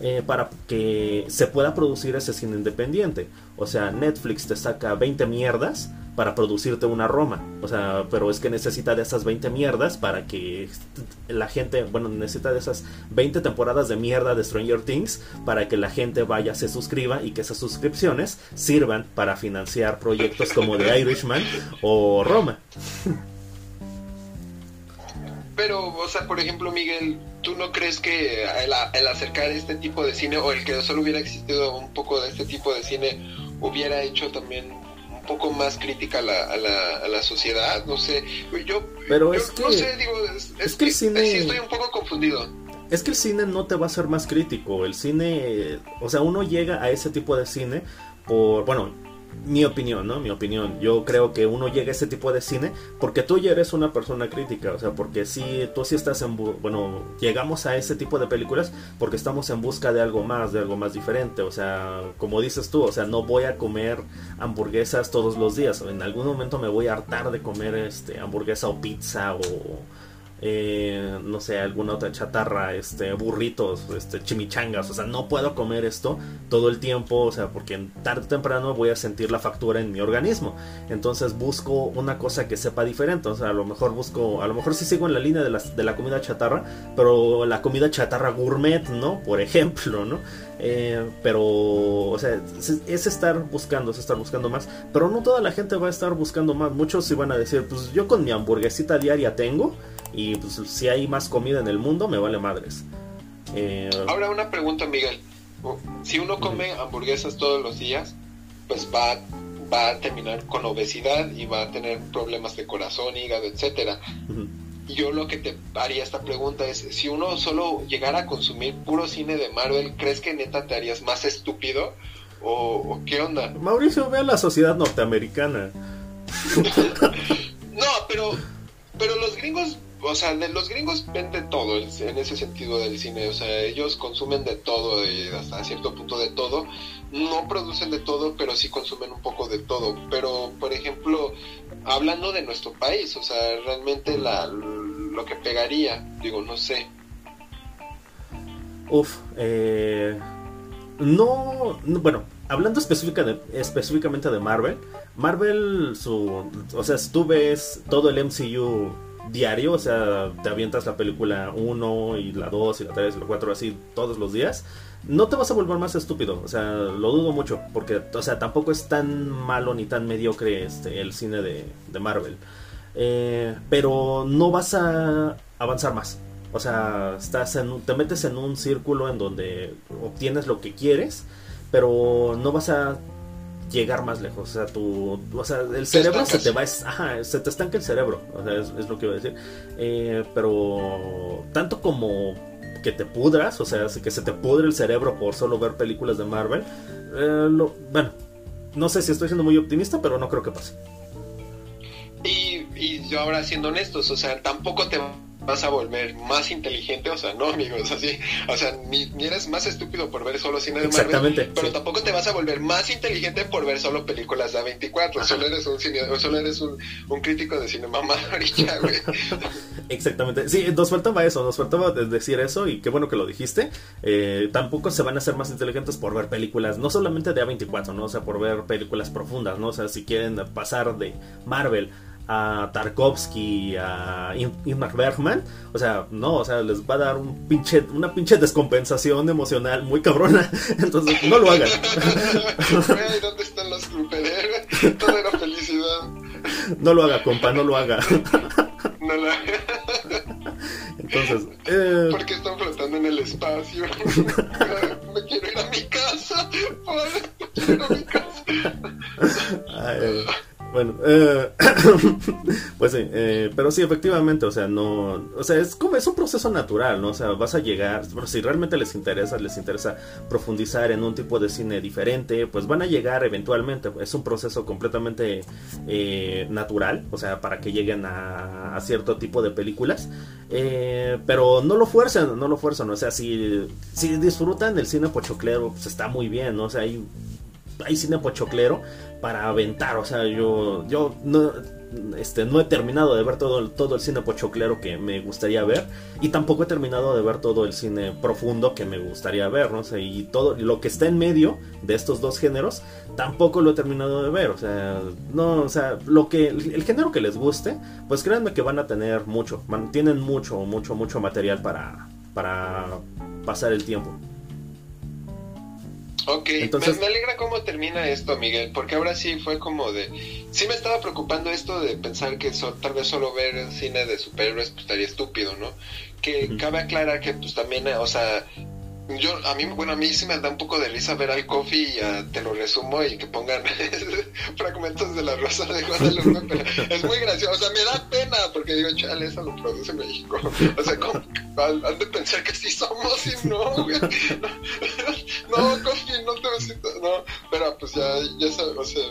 eh, para que se pueda producir ese cine independiente. O sea, Netflix te saca 20 mierdas para producirte una Roma. O sea, pero es que necesita de esas 20 mierdas para que la gente, bueno, necesita de esas 20 temporadas de mierda de Stranger Things para que la gente vaya, se suscriba y que esas suscripciones sirvan para financiar proyectos como The Irishman o Roma. Pero, o sea, por ejemplo, Miguel, ¿tú no crees que el, acercar este tipo de cine o el que solo hubiera existido un poco de este tipo de cine hubiera hecho también poco más crítica a la, a la, a la sociedad? No sé, yo, Pero es que, no sé, digo, es, que, el cine... sí estoy un poco confundido. Es que el cine no te va a hacer más crítico. El cine, o sea, uno llega a ese tipo de cine por, bueno, mi opinión, ¿no? Mi opinión. Yo creo que uno llega a ese tipo de cine porque tú ya eres una persona crítica, o sea, porque si tú sí estás en, bueno, llegamos a ese tipo de películas porque estamos en busca de algo más, de algo más diferente, o sea, como dices tú, o sea, no voy a comer hamburguesas todos los días, en algún momento me voy a hartar de comer este hamburguesa o pizza o eh, no sé, alguna otra chatarra, este, burritos, este, chimichangas, o sea, no puedo comer esto todo el tiempo, o sea, porque tarde o temprano voy a sentir la factura en mi organismo. Entonces busco una cosa que sepa diferente, o sea, a lo mejor busco, a lo mejor sí sigo en la línea de la, de la comida chatarra, pero la comida chatarra gourmet, ¿no? Por ejemplo, ¿no? Eh, pero, o sea, es, estar buscando, es estar buscando más. Pero no toda la gente va a estar buscando más. Muchos van a decir, pues yo con mi hamburguesita diaria tengo. Y pues si hay más comida en el mundo, me vale madres. Eh, Ahora una pregunta, Miguel. Si uno come hamburguesas todos los días, pues va, va a terminar con obesidad y va a tener problemas de corazón, hígado, etcétera yo lo que te haría esta pregunta es, si uno solo llegara a consumir puro cine de Marvel, ¿crees que neta te harías más estúpido? ¿O, qué onda? Mauricio, ve a la sociedad norteamericana. no, pero, pero los gringos, o sea, los gringos ven de todo en ese sentido del cine, o sea, ellos consumen de todo y hasta cierto punto de todo. No producen de todo, pero sí consumen un poco de todo. Pero, por ejemplo, hablando de nuestro país, o sea, realmente la, lo que pegaría, digo, no sé. Uf, eh, no, bueno, hablando específica de, específicamente de Marvel, Marvel, su, o sea, si tú ves todo el MCU diario, o sea, te avientas la película 1 y la 2 y la 3 y la 4 así todos los días, no te vas a volver más estúpido, o sea, lo dudo mucho, porque, o sea, tampoco es tan malo ni tan mediocre este, el cine de, Marvel. Eh, pero no vas a avanzar más. O sea, estás en, te metes en un círculo en donde obtienes lo que quieres, pero no vas a llegar más lejos. O sea, tu, o sea el cerebro se te va, ajá, se te estanca el cerebro. O sea, es, lo que iba a decir. Eh, pero tanto como que te pudras, o sea, que se te pudre el cerebro por solo ver películas de Marvel. Eh, bueno, no sé si estoy siendo muy optimista, pero no creo que pase. Y, y yo ahora siendo honestos, o sea, tampoco te vas a volver más inteligente, o sea, no, amigos, así, o sea, ni, eres más estúpido por ver solo cine de Marvel, Exactamente, pero tampoco te vas a volver más inteligente por ver solo películas de A24, solo eres un cine, solo eres un, un crítico de cine mamadorilla, güey. Exactamente, sí, nos faltaba eso, nos faltaba decir eso y qué bueno que lo dijiste, eh, tampoco se van a hacer más inteligentes por ver películas, no solamente de A24, ¿no? O sea, por ver películas profundas, ¿no? O sea, si quieren pasar de Marvel a Tarkovsky, a Ingmar Bergman, o sea, no, o sea, les va a dar un pinche, una pinche descompensación emocional muy cabrona, entonces no lo hagan. ¿Dónde están los superhéroes? Toda la felicidad. No lo haga, compa, no lo haga. No lo haga. Entonces, eh... porque están flotando en el espacio. Me quiero ir a mi casa. Bueno, eh, pues sí, eh, pero sí, efectivamente, o sea, no, o sea, es como, es un proceso natural, ¿no? O sea, vas a llegar, pero si realmente les interesa, les interesa profundizar en un tipo de cine diferente, pues van a llegar eventualmente, es un proceso completamente eh, natural, o sea, para que lleguen a, cierto tipo de películas, pero no lo fuerzan, no lo fuerzan, o sea, si, si disfrutan del cine pochoclero, pues está muy bien, ¿no? O sea, hay hay cine pochoclero para aventar, o sea, yo yo no este no he terminado de ver todo el, todo el cine pochoclero que me gustaría ver y tampoco he terminado de ver todo el cine profundo que me gustaría ver, no sé, y todo lo que está en medio de estos dos géneros tampoco lo he terminado de ver, o sea, no, o sea, lo que el, género que les guste, pues créanme que van a tener mucho, tienen mucho mucho mucho material para para pasar el tiempo. Ok, Entonces... me, alegra cómo termina esto, Miguel, porque ahora sí fue como de... Sí me estaba preocupando esto de pensar que tal vez solo ver cine de superhéroes pues, estaría estúpido, ¿no? Que cabe aclarar que pues también, o sea, yo, a mí, bueno, a mí sí me da un poco de risa ver al Coffee y te lo resumo y que pongan fragmentos de la rosa de Guadalupe, pero es muy gracioso, o sea, me da pena porque digo, chale, eso lo produce México, o sea, como, han de pensar que sí somos y no, güey, no, Coffee, no te siento, no, pero pues ya, ya sabes, o sea,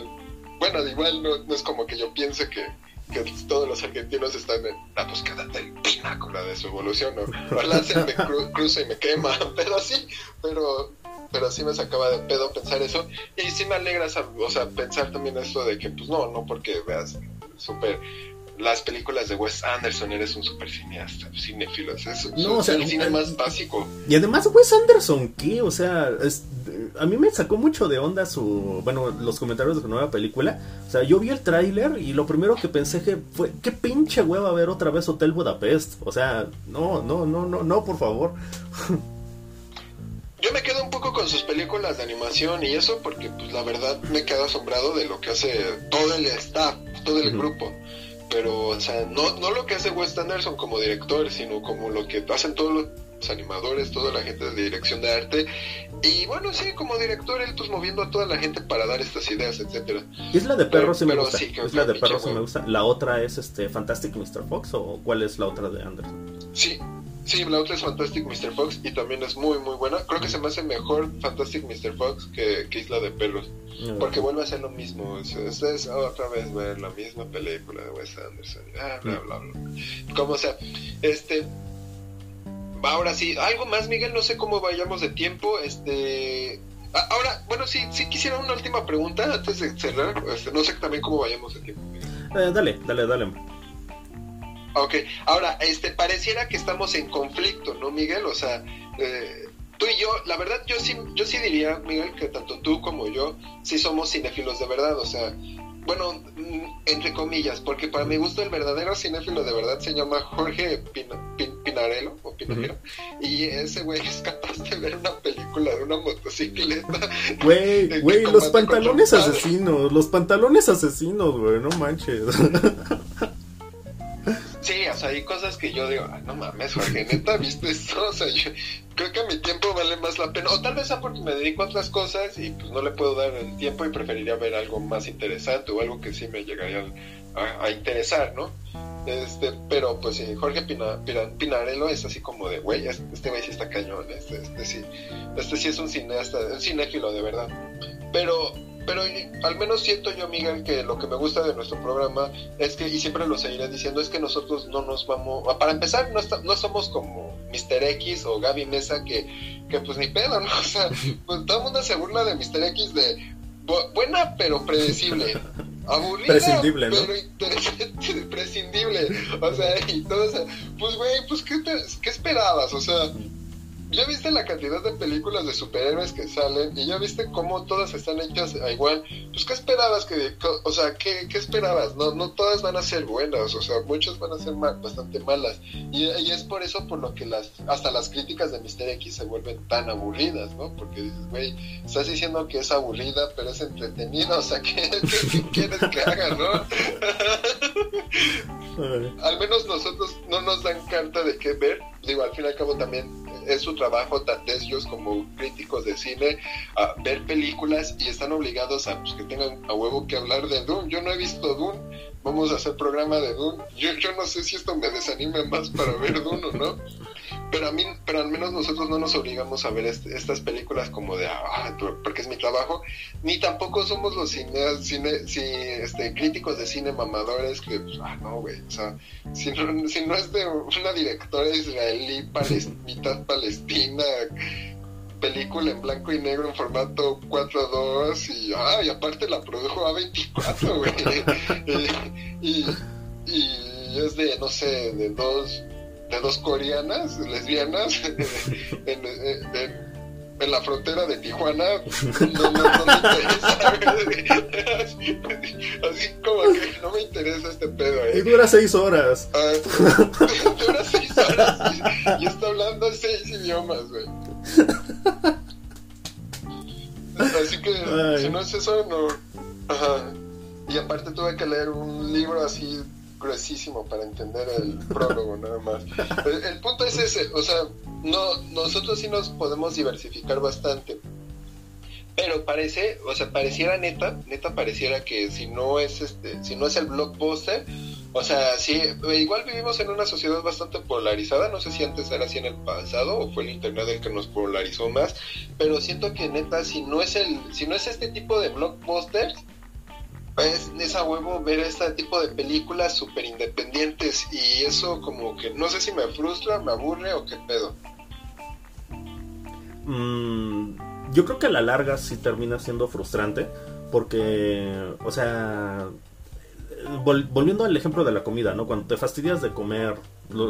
bueno, igual no, no es como que yo piense que que todos los argentinos están en la búsqueda del pináculo de su evolución. Ojalá se me cruza y me quema, pero sí, pero, pero sí me sacaba de pedo pensar eso, y sí me alegra, o sea, pensar también eso de que, pues no, no porque veas súper las películas de Wes Anderson, eres un super cineasta, cinéfilo, es, no, o sea, el cine más básico. Y además Wes Anderson, ¿qué? O sea, a mí me sacó mucho de onda su, bueno, los comentarios de su nueva película. O sea, yo vi el tráiler y lo primero que pensé que fue, qué pinche hueva ver otra vez Hotel Budapest. O sea, no, no, no, no, no, por favor. Yo me quedo un poco con sus películas de animación y eso porque pues la verdad me quedo asombrado de lo que hace todo el staff, todo el grupo pero, o sea, no, no lo que hace Wes Anderson como director, sino como lo que hacen todos los animadores, toda la gente de dirección de arte. Y bueno, sí, como director, él pues moviendo a toda la gente para dar estas ideas, etcétera. la de perros sí me gusta. es la de perros sí me gusta. La otra es este Fantastic Mr. Fox o cuál es la otra de Anderson? Sí, Sí, la otra es Fantastic Mr. Fox y también es muy, muy buena. Creo que se me hace mejor Fantastic Mr. Fox que, Isla de Perros. Porque vuelve a ser lo mismo. Es, es, otra vez ver la misma película de Wes Anderson. Ah, bla, bla, bla. Como sea, este. Ahora sí, algo más, Miguel. No sé cómo vayamos de tiempo. Este. Ahora, bueno, sí, sí quisiera una última pregunta antes de cerrar. Este, no sé también cómo vayamos de tiempo. Eh, dale, dale, dale. Ok, ahora, este, pareciera que estamos en conflicto, ¿no, Miguel? O sea, eh, tú y yo, la verdad, yo sí, yo sí diría, Miguel, que tanto tú como yo sí somos cinéfilos de verdad, o sea, bueno, mm, entre comillas, porque para mi gusto el verdadero cinéfilo de verdad se llama Jorge Pinarello o Pinarello, y ese güey es capaz de ver una película de una motocicleta. Güey, güey, los pantalones asesinos, los pantalones asesinos, güey, no manches. Sí, o sea, hay cosas que yo digo, no mames, Jorge, neta, ¿viste esto? O sea, yo creo que mi tiempo vale más la pena. O tal vez sea porque me dedico a otras cosas y pues no le puedo dar el tiempo y preferiría ver algo más interesante o algo que sí me llegaría a, interesar, ¿no? Este, pero pues sí, Jorge Pinarello es así como de, güey, este güey sí está cañón, este, este sí, este sí es un cineasta, un cinéfilo de verdad. Pero pero al menos siento yo, Miguel, que lo que me gusta de nuestro programa es que, y siempre lo seguiré diciendo, es que nosotros no nos vamos, para empezar, no, no somos como Mr. X o Gaby Mesa, que, que pues ni pedo, ¿no? O sea, pues todo el mundo se burla de Mr. X de buena pero predecible. Aburrida, prescindible, ¿no? pero prescindible. O sea, y todo, o pues güey, pues ¿qué, ¿qué esperabas? O sea, ya viste la cantidad de películas de superhéroes que salen y ya viste cómo todas están hechas igual. Pues, ¿qué esperabas? que O sea, ¿qué, qué esperabas? No, no todas van a ser buenas, o sea, muchas van a ser bastante malas. Y, es por eso por lo que las hasta las críticas de Mister X se vuelven tan aburridas, ¿no? Porque dices, güey, estás diciendo que es aburrida, pero es entretenida, o sea, ¿qué, quieres que haga, no? Al menos nosotros no nos dan carta de qué ver. Digo, al fin y al cabo también es su trabajo de ellos como críticos de cine a ver películas y están obligados a pues, que tengan a huevo que hablar de Dune. Yo no he visto Dune, vamos a hacer programa de Dune. Yo, yo no sé si esto me desanime más para ver Dune o no, pero a mí, pero al menos nosotros no nos obligamos a ver estas películas como de, ah, porque es mi trabajo, ni tampoco somos los cine, cine, este, críticos de cine mamadores que, pues, ah, no, güey, o sea, si no, si no es de una directora israelí, palestina, palestina película en blanco y negro en formato 4.2 y, ah, y aparte la produjo A24, güey. y, y, es de, no sé, de dos, de dos coreanas, lesbianas, en, en, la frontera de Tijuana, no, no, me interesa. Así, como que no me interesa este pedo. ¿eh? Y dura seis horas. Ah, dura seis horas y, y está hablando seis idiomas, güey. Así que si no es eso, no. Ajá. Y aparte tuve que leer un libro así gruesísimo para entender el prólogo nada más. El, punto es ese, o sea, no, nosotros sí nos podemos diversificar bastante. Pero parece, o sea, pareciera neta, neta pareciera que si no es este, si no es el blockbuster, o sea, sí, igual vivimos en una sociedad bastante polarizada, no sé si antes era así en el pasado o fue el internet el que nos polarizó más, pero siento que neta si no es el si no es este tipo de blockbusters es, esa huevo ver este tipo de películas súper independientes y eso como que no sé si me frustra, me aburre o qué pedo. Mm, yo creo que a la larga sí termina siendo frustrante porque, o sea, volviendo al ejemplo de la comida, ¿no? Cuando te fastidias de comer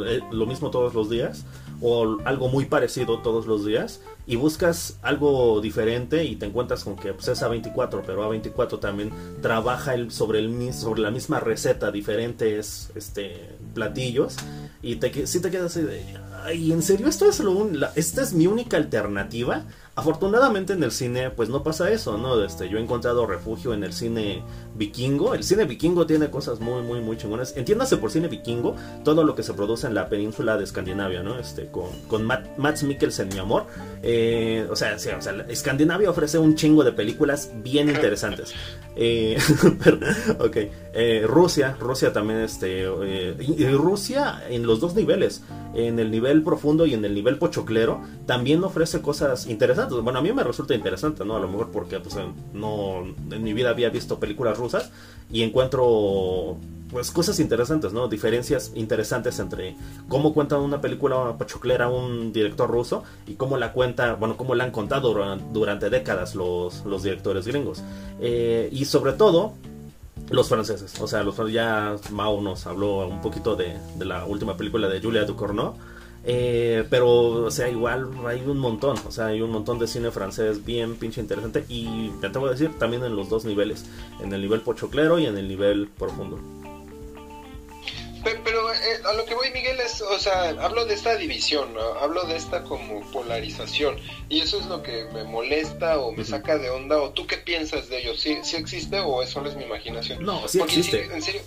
eh, lo, mismo todos los días o algo muy parecido todos los días y buscas algo diferente y te encuentras con que pues, es A24, pero A24 también trabaja el, sobre, el, sobre la misma receta, diferentes este, platillos y te, si te quedas así de, ay, ¿en serio esto es lo esta es mi única alternativa? Afortunadamente en el cine pues no pasa eso, ¿no? Este, yo he encontrado refugio en el cine vikingo. El cine vikingo tiene cosas muy, muy, muy chingonas. Entiéndase por cine vikingo todo lo que se produce en la península de Escandinavia, ¿no? Este, con, con Matt, Mats Mikkelsen, mi amor. Eh, o, sea, sí, o sea, Escandinavia ofrece un chingo de películas bien interesantes. Eh, ok. Eh, Rusia, Rusia también, este, y Rusia en los dos niveles, en el nivel profundo y en el nivel pochoclero, también ofrece cosas interesantes bueno, a mí me resulta interesante, ¿no? A lo mejor porque pues, no, en mi vida había visto películas rusas y encuentro pues cosas interesantes, ¿no? Diferencias interesantes entre cómo cuenta una película pachoclera un director ruso y cómo la cuenta, bueno, cómo la han contado durante, décadas los, los directores gringos. Eh, y sobre todo, los franceses. O sea, los, ya Mao nos habló un poquito de, de la última película de Julia Ducournau eh, pero, o sea, igual hay un montón, o sea, hay un montón de cine francés bien pinche interesante y te tengo que decir también en los dos niveles, en el nivel pochoclero y en el nivel profundo. Pero, eh, a lo que voy, Miguel, es, o sea, hablo de esta división, hablo de esta como polarización y eso es lo que me molesta o me saca de onda o tú qué piensas de ello, ¿sí, sí existe o eso solo es mi imaginación? No, sí existe. en serio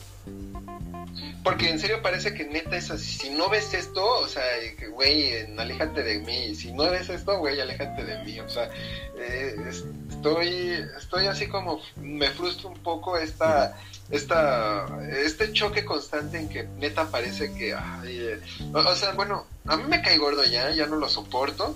porque en serio parece que neta es así. Si no ves esto, o sea, güey, aléjate de mí. Si no ves esto, güey, aléjate de mí. O sea, eh, estoy, estoy así como, me frustra un poco esta, esta, este choque constante en que neta parece que, eh, o sea, bueno, a mí me cae gordo ya, ya no lo soporto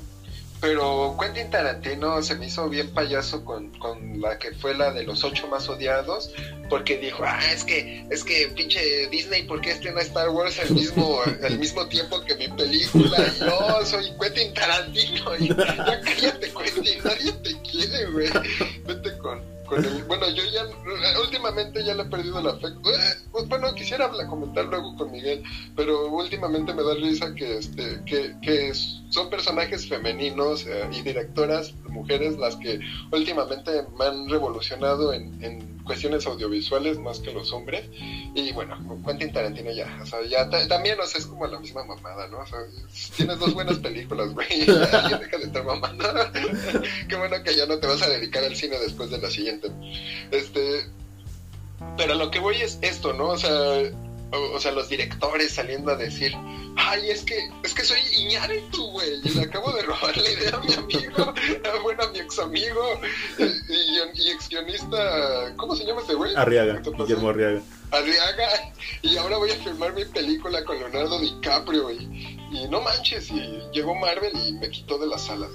pero Quentin Tarantino se me hizo bien payaso con, con, la que fue la de los ocho más odiados, porque dijo, ah, es que, es que pinche Disney, ¿por qué estrena Star Wars al mismo, al mismo tiempo que mi película? Y yo soy Quentin Tarantino, y ya cállate Quentin, nadie te quiere, güey. Vete con, bueno, yo ya últimamente ya le he perdido la fe. Eh, pues, bueno, quisiera comentar luego con Miguel, pero últimamente me da risa que este que, que son personajes femeninos eh, y directoras mujeres las que últimamente me han revolucionado en, cuestiones audiovisuales más que los hombres. Y bueno, Quentin Tarantino ya, o sea, ya también, o sea, es como la misma mamada, ¿no? O sea, tienes dos buenas películas, güey, deja de estar mamando. Qué bueno que ya no te vas a dedicar al cine después de la siguiente. Este, pero lo que voy es esto, ¿no? O sea, o, sea, los directores saliendo a decir, ay, es que, es que soy Iñárritu, güey, y le acabo de robar la idea a mi amigo, bueno, a mi ex amigo, y, y, ex guionista, ¿cómo se llama este güey? Arriaga, Guillermo Arriaga. Arriaga, y ahora voy a filmar mi película con Leonardo DiCaprio, güey, y no manches, y llegó Marvel y me quitó de las salas,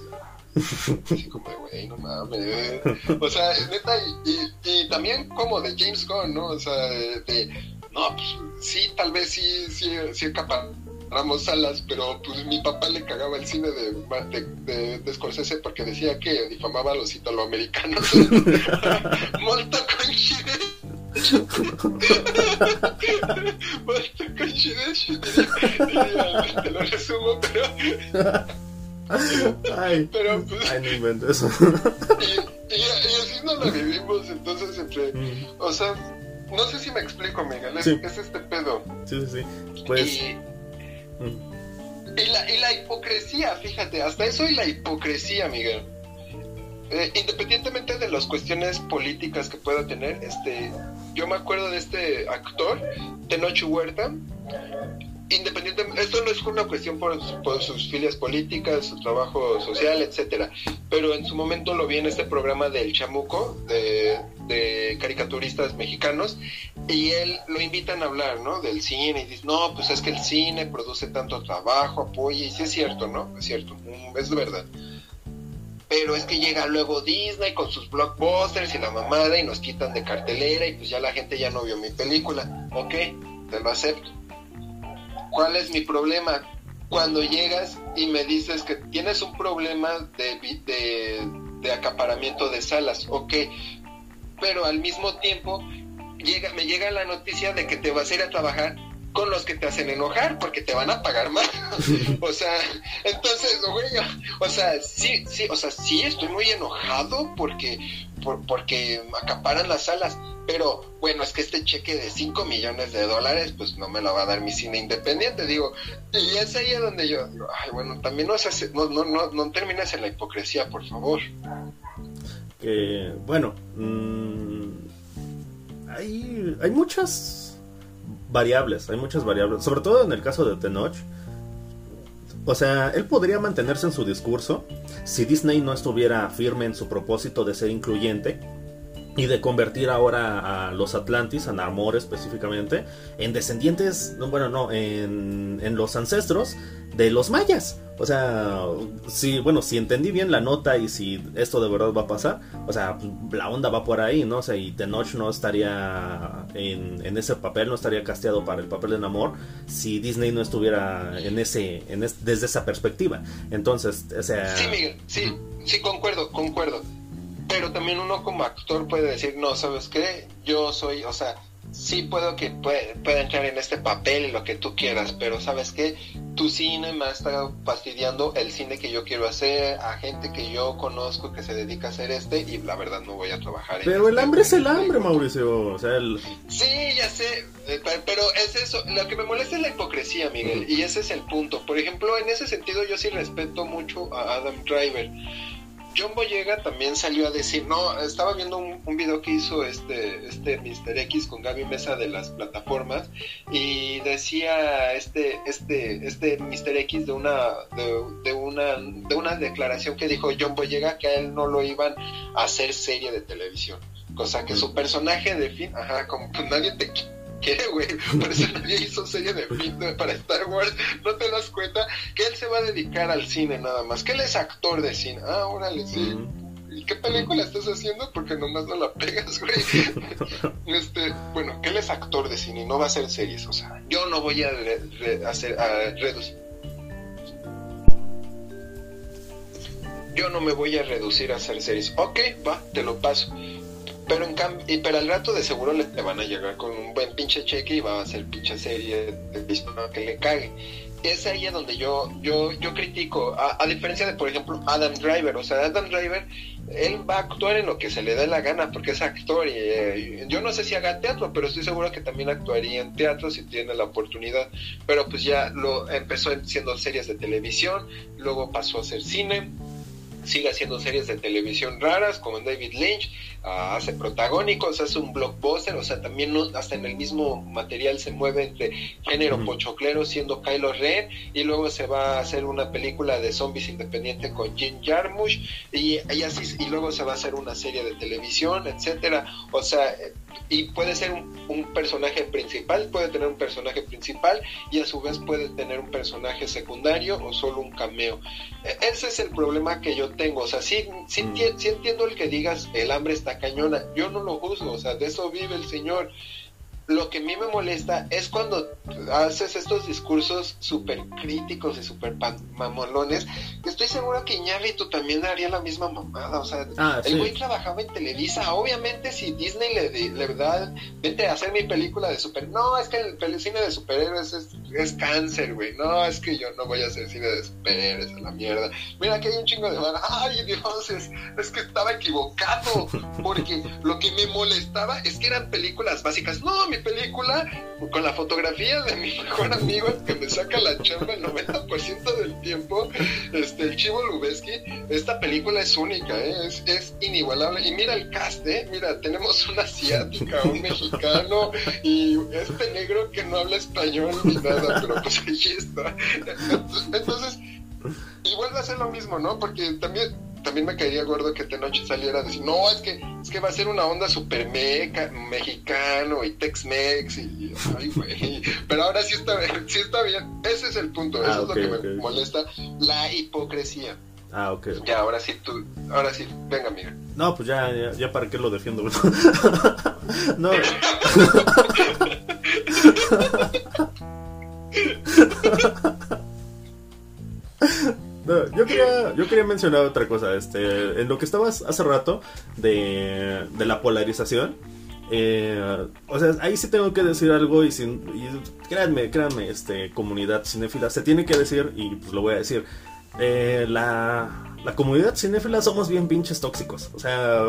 Así como, güey, no mames. O sea, neta, y, también como de James Gunn, ¿no? O sea, de, no, pues sí, tal vez sí, sí, sí acaparamos salas, pero pues mi papá le cagaba el cine de, de, de, Scorsese porque decía que difamaba a los italoamericanos. Molto coincidencia. Molto coincidencia. Te lo resumo, pero... Ay, pero pues, ay, no invento eso. Y, y, así no la vivimos, entonces entre, mm. o sea, no sé si me explico, Miguel, es, este pedo. Sí, sí, sí. Pues. Y, mm. y, la, y la hipocresía, fíjate, hasta eso y la hipocresía, Miguel. Eh, independientemente de las cuestiones políticas que pueda tener, este, yo me acuerdo de este actor, Tenoch Huerta, independientemente, esto no es una cuestión por, sus filias políticas, su trabajo social, etcétera, pero en su momento lo vi en este programa del Chamuco, de, caricaturistas mexicanos, y él lo invitan a hablar, ¿no? Del cine, y dice, no, pues es que el cine produce tanto trabajo, apoya, y sí es cierto, ¿no? Es cierto, mm, es verdad. Pero es que llega luego Disney con sus blockbusters y la mamada y nos quitan de cartelera y pues ya la gente ya no vio mi película. Ok, te lo acepto ¿Cuál es mi problema? Cuando llegas y me dices que tienes un problema de, de, acaparamiento de salas, ok, pero al mismo tiempo llega, me llega la noticia de que te vas a ir a trabajar con los que te hacen enojar porque te van a pagar más. o sea, entonces, güey, o sea, sí, sí, o sea, sí estoy muy enojado porque, por, porque acaparan las salas, pero bueno, es que este cheque de 5 millones de dólares, pues no me lo va a dar mi cine independiente, digo, y es ahí donde yo digo, ay, bueno, también no, no, no, no, no termines en la hipocresía, por favor. Que, bueno, mmm, hay, hay muchas variables, hay muchas variables, sobre todo en el caso de Tenoch. O sea, él podría mantenerse en su discurso si Disney no estuviera firme en su propósito de ser incluyente y de convertir ahora a los Atlantis, a Namor específicamente, en descendientes, bueno, no, en, en los ancestros de los mayas. O sea, si, bueno, si entendí bien la nota y si esto de verdad va a pasar, o sea, la onda va por ahí, ¿no? O sea, y Tenoch no estaría en, en ese papel, no estaría casteado para el papel de Namor si Disney no estuviera en ese, en desde esa perspectiva. Entonces, o sea... Sí, Miguel, sí, sí, concuerdo, concuerdo. Pero también uno como actor puede decir, no, ¿sabes qué? Yo soy, o sea, sí puedo que pueda entrar en este papel y lo que tú quieras, pero sabes qué, tu cine me ha estado fastidiando el cine que yo quiero hacer, a gente que yo conozco que se dedica a hacer este y la verdad no voy a trabajar. Pero el este hambre es el hambre, Mauricio. O sea, el... Sí, ya sé, eh, pero es eso, lo que me molesta es la hipocresía, Miguel, y ese es el punto. Por ejemplo, en ese sentido yo sí respeto mucho a Adam Driver John Boyega también salió a decir, no, estaba viendo un, video que hizo este, este Mr. X con Gaby Mesa de las plataformas y decía este, este, este Mr. X de una, de, una, de una declaración que dijo John Boyega que a él no lo iban a hacer serie de televisión. Cosa que su personaje de fin, ajá, como que nadie te ¿Qué, güey? Por eso nadie hizo serie de film para Star Wars. ¿No te das cuenta que él se va a dedicar al cine nada más? Que él es actor de cine. Ah, órale, sí. ¿Y qué película estás haciendo? Porque nomás no la pegas, güey. este, bueno, que él es actor de cine y no va a hacer series. O sea, yo no voy a, hacer, a reducir. Yo no me voy a reducir a hacer series. Ok, va, te lo paso pero en cambio, pero al rato de seguro le, van a llegar con un buen pinche cheque y va a hacer pinche serie de que le cague. Es ahí donde yo, yo, yo critico, a, diferencia de, por ejemplo, Adam Driver. O sea, Adam Driver, él va a actuar en lo que se le dé la gana porque es actor. Y, eh, yo no sé si haga teatro, pero estoy seguro que también actuaría en teatro si tiene la oportunidad. Pero pues ya lo empezó siendo series de televisión, luego pasó a hacer cine sigue haciendo series de televisión raras como David Lynch, ah, hace protagónicos, hace un blockbuster, o sea, también hasta en el mismo material se mueve entre género pochoclero siendo Kylo Ren y luego se va a hacer una película de zombies independiente con Jim Jarmusch y, y así y luego se va a hacer una serie de televisión, etcétera, o sea, y puede ser un, personaje principal, puede tener un personaje principal y a su vez puede tener un personaje secundario o solo un cameo. E, ese es el problema que yo tengo, o sea, sí, sí, mm. sí entiendo el que digas el hambre está cañona, yo no lo juzgo, o sea, de eso vive el Señor, lo que a mí me molesta es cuando haces estos discursos súper críticos y súper mamolones, que estoy seguro que Iñárritu también haría la misma mamada, o sea, ah, el güey trabajaba en Televisa, obviamente si Disney le, le da, vete a hacer mi película de super, no, es que el, cine de superhéroes es, es cáncer, güey, no, es que yo no voy a hacer cine de superhéroes, a la mierda, mira, aquí hay un chingo de banda, ay Dios, es, es que estaba equivocado, porque lo que me molestaba es que eran películas básicas, no, mi película con la fotografía de mi mejor amigo que me saca la chamba el 90% del tiempo, este, el Chivo Lubeski. Esta película es única, ¿eh? es, es, inigualable. Y mira el cast, ¿eh? mira, tenemos una asiática, un mexicano y este negro que no habla español ni nada, pero pues ahí está. Entonces, y vuelve a ser lo mismo, ¿no? Porque también también me caería gordo que noche saliera a decir, no, es que, es que va a ser una onda super meca, mexicano y Tex-Mex y, ay, güey. Pero ahora sí está, sí está bien. Ese es el punto, eso ah, es lo que me molesta, la hipocresía. Ah, ok. Ya, ahora sí, tú, ahora sí, venga, amiga. No, pues ya, ya, ya para qué lo defiendo. no. yo quería, yo quería mencionar otra cosa, este, en lo que estabas hace rato de, de la polarización. Eh, o sea, ahí sí tengo que decir algo y, sin, créanme, créanme, este, comunidad cinéfila, se tiene que decir y pues lo voy a decir. Eh, la, la comunidad cinéfila somos bien pinches tóxicos. O sea,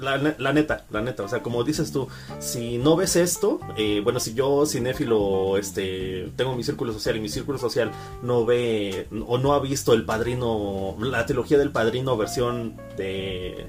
la, neta, la neta. O sea, como dices tú, si no ves esto, eh, bueno, si yo cinéfilo, este, tengo mi círculo social y mi círculo social no ve o no ha visto el padrino, la trilogía del padrino versión de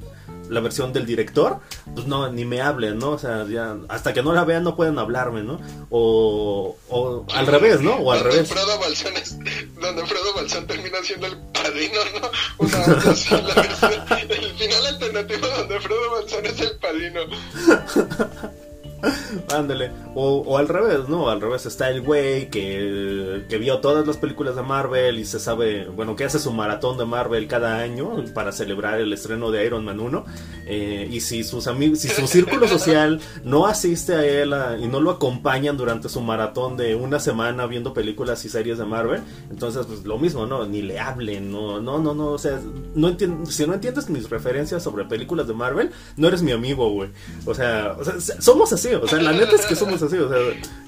la versión del director, pues no, ni me hablen, ¿no? O sea, ya, hasta que no la vean no pueden hablarme, ¿no? O, o al revés, ¿no? O al revés. Frodo Balsón es, donde Frodo Balsón termina siendo el padrino, ¿no? Una así, la versión, el final alternativo donde Frodo Balsón es el padrino. Ándale. O, al revés, ¿no? Al revés está el güey que, que, vio todas las películas de Marvel y se sabe, bueno, que hace su maratón de Marvel cada año para celebrar el estreno de Iron Man 1. Eh, y si sus amigos, si su círculo social no asiste a él y no lo acompañan durante su maratón de una semana viendo películas y series de Marvel, entonces pues lo mismo, ¿no? Ni le hablen, no, no, no, no, o sea, si no entiendes mis referencias sobre películas de Marvel, no eres mi amigo, güey. O o sea, somos así, o sea, la neta es que somos así, o sea,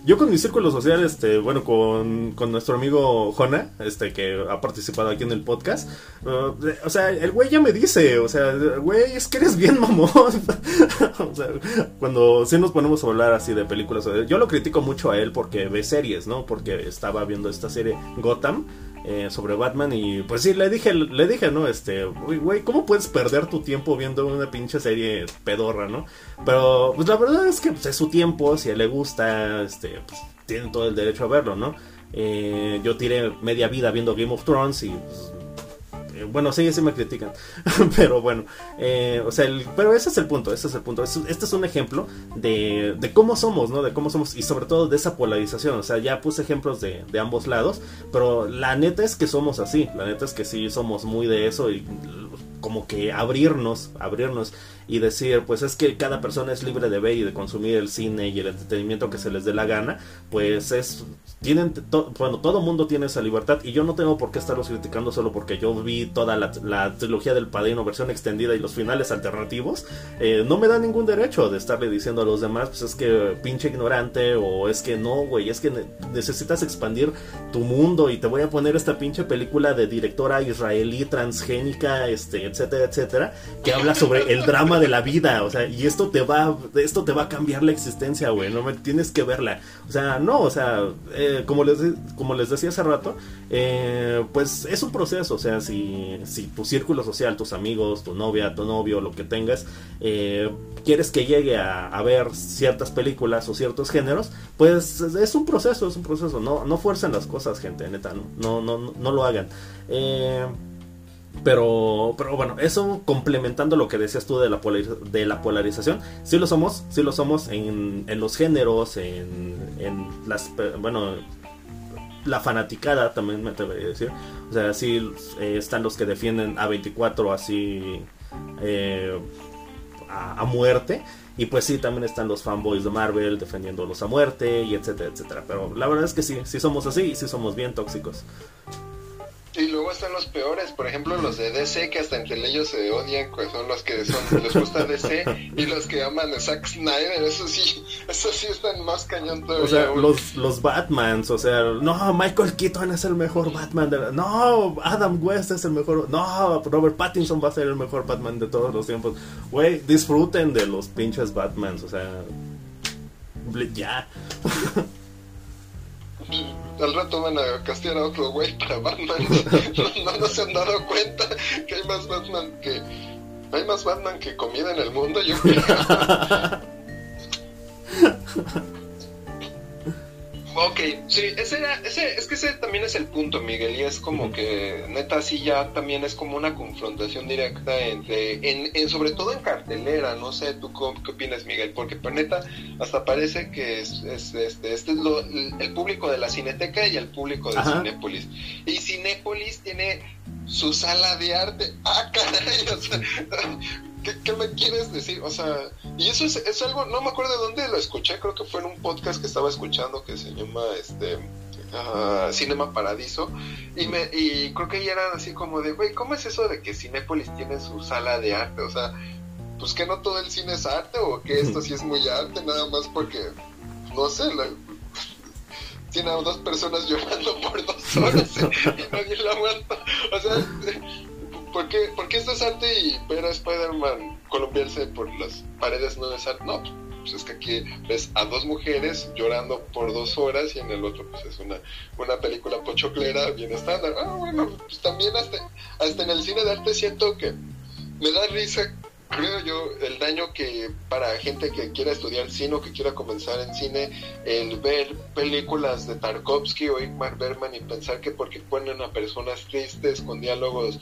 yo con mi círculo social, este, bueno, con, con nuestro amigo Jona, este, que ha participado aquí en el podcast, uh, o sea, el güey ya me dice, o sea, güey, es que eres bien mamón. o sea, cuando sí nos ponemos a hablar así de películas, yo lo critico mucho a él porque ve series, ¿no? Porque estaba viendo esta serie Gotham eh, sobre Batman y pues sí, le dije, le dije, ¿no? Este, güey, ¿cómo puedes perder tu tiempo viendo una pinche serie pedorra, ¿no? Pero pues la verdad es que pues, es su tiempo, si a él le gusta, este, pues tiene todo el derecho a verlo, ¿no? Eh, yo tiré media vida viendo Game of Thrones y pues, eh, bueno, sí, sí me critican. pero bueno, eh, o sea, pero ese es el punto, ese es el punto. Este es un ejemplo de, de, cómo somos, ¿no? De cómo somos y sobre todo de esa polarización. O sea, ya puse ejemplos de, de ambos lados, pero la neta es que somos así. La neta es que sí somos muy de eso y como que abrirnos, abrirnos y decir, pues es que cada persona es libre de ver y de consumir el cine y el entretenimiento que se les dé la gana, pues es tienen bueno, todo mundo tiene esa libertad y yo no tengo por qué estarlos criticando solo porque yo vi toda la, trilogía del Padrino versión extendida y los finales alternativos, eh, no me da ningún derecho de estarle diciendo a los demás, pues es que pinche ignorante o es que no, güey, es que necesitas expandir tu mundo y te voy a poner esta pinche película de directora israelí transgénica, este, etcétera, etcétera, que habla sobre el drama de la vida, o sea, y esto te va, esto te va a cambiar la existencia, güey, no me tienes que verla, o sea, no, o sea, eh, como, les, como les decía hace rato, eh, pues es un proceso, o sea, si, si tu círculo social, tus amigos, tu novia, tu novio, lo que tengas, eh, quieres que llegue a, ver ciertas películas o ciertos géneros, pues es un proceso, es un proceso, no, no fuercen las cosas, gente, neta, no, no, no, no lo hagan. Eh, pero, pero bueno, eso complementando lo que decías tú de la, de la polarización, sí lo somos, sí lo somos en, en los géneros, en, en las, bueno, la fanaticada también me atrevería a decir. O sea, sí eh, están los que defienden a 24 así eh, a, muerte. Y pues sí, también están los fanboys de Marvel defendiéndolos a muerte y etcétera, etcétera. Pero la verdad es que sí, sí somos así y sí somos bien tóxicos. Y luego están los peores, por ejemplo los de DC que hasta entre ellos se odian, pues son los que son, les gusta DC y los que aman a Zack Snyder, eso sí, eso sí están más cañón todavía. O sea, los, los Batmans, o sea, no, Michael Keaton es el mejor Batman, de no, Adam West es el mejor, no, Robert Pattinson va a ser el mejor Batman de todos los tiempos. Güey, disfruten de los pinches Batmans, o sea, ya. al rato van a castear a otro güey para Batman. no, no, se han dado cuenta que hay más Batman que. Hay más Batman que comida en el mundo, yo creo. Ok, sí, ese era, ese, es que ese también es el punto, Miguel, y es como que neta sí ya también es como una confrontación directa entre, en, sobre todo en cartelera, no sé, tú qué opinas, Miguel, porque pues, neta hasta parece que es, este, este es lo, el público de la Cineteca y el público de Cinépolis. Y Cinépolis tiene su sala de arte, ah, caray, o sea, ¿Qué, me quieres decir? O sea, y eso es, es, algo, no me acuerdo de dónde lo escuché, creo que fue en un podcast que estaba escuchando que se llama este uh, Cinema Paradiso, y, me, y creo que ya eran así como de, güey, ¿cómo es eso de que Cinépolis tiene su sala de arte? O sea, pues que no todo el cine es arte o que esto sí es muy arte, nada más porque, no sé, tiene a dos personas llorando por dos horas y nadie lo aguanta. O sea, ¿por qué, esto es arte y ver a Spider-Man columpiarse por las paredes no es arte? No, pues es que aquí ves a dos mujeres llorando por dos horas y en el otro pues es una, una película pochoclera bien estándar. Ah, bueno, pues también hasta, hasta en el cine de arte siento que me da risa creo yo, el daño que para gente que quiera estudiar cine o que quiera comenzar en cine, el ver películas de Tarkovsky o Igmar Berman y pensar que porque ponen a personas tristes con diálogos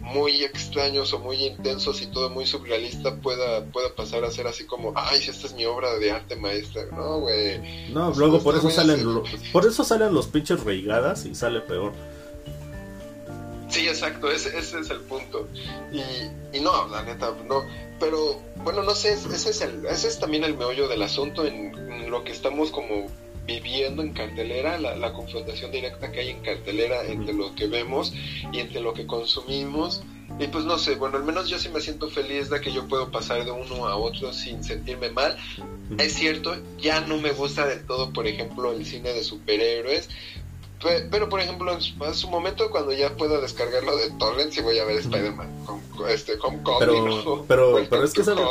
muy extraños o muy intensos y todo muy surrealista pueda, pueda pasar a ser así como, ay, si esta es mi obra de arte maestra. No, güey. No, luego por eso salen, por eso salen los pinches reigadas y sale peor. Sí, exacto, ese, ese es el punto. Y, y, no, la neta, no. Pero bueno, no sé, ese es, el, ese es también el meollo del asunto en, lo que estamos como viviendo en cartelera, la, la, confrontación directa que hay en cartelera entre lo que vemos y entre lo que consumimos. Y pues no sé, bueno, al menos yo sí me siento feliz de que yo puedo pasar de uno a otro sin sentirme mal. Es cierto, ya no me gusta del todo, por ejemplo, el cine de superhéroes, pero, por ejemplo, en su momento, cuando ya pueda descargarlo de Torrent, si voy a ver Spider-Man con, este, pero, pero, pero, es que sabes,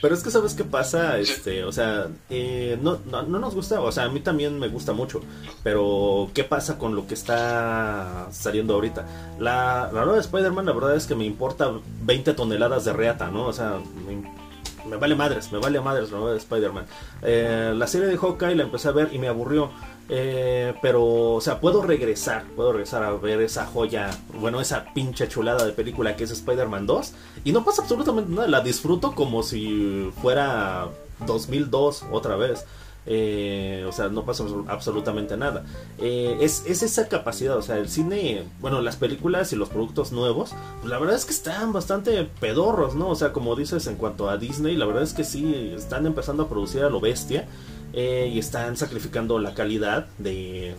pero es que sabes qué pasa, este, o sea, eh, no, no, nos gusta, o sea, a mí también me gusta mucho, pero ¿qué pasa con lo que está saliendo ahorita? La, la nueva de Spider-Man, la verdad es que me importa 20 toneladas de reata, ¿no? O sea, me, vale madres, me vale madres la nueva de Spider-Man. Eh, la serie de Hawkeye la empecé a ver y me aburrió. Eh, pero, o sea, puedo regresar, puedo regresar a ver esa joya, bueno, esa pinche chulada de película que es Spider-Man 2. Y no pasa absolutamente nada, la disfruto como si fuera 2002 otra vez. Eh, o sea, no pasa absolutamente nada. Eh, es, es, esa capacidad, o sea, el cine, bueno, las películas y los productos nuevos, pues la verdad es que están bastante pedorros, ¿no? O sea, como dices en cuanto a Disney, la verdad es que sí, están empezando a producir a lo bestia. Eh, y están sacrificando la calidad de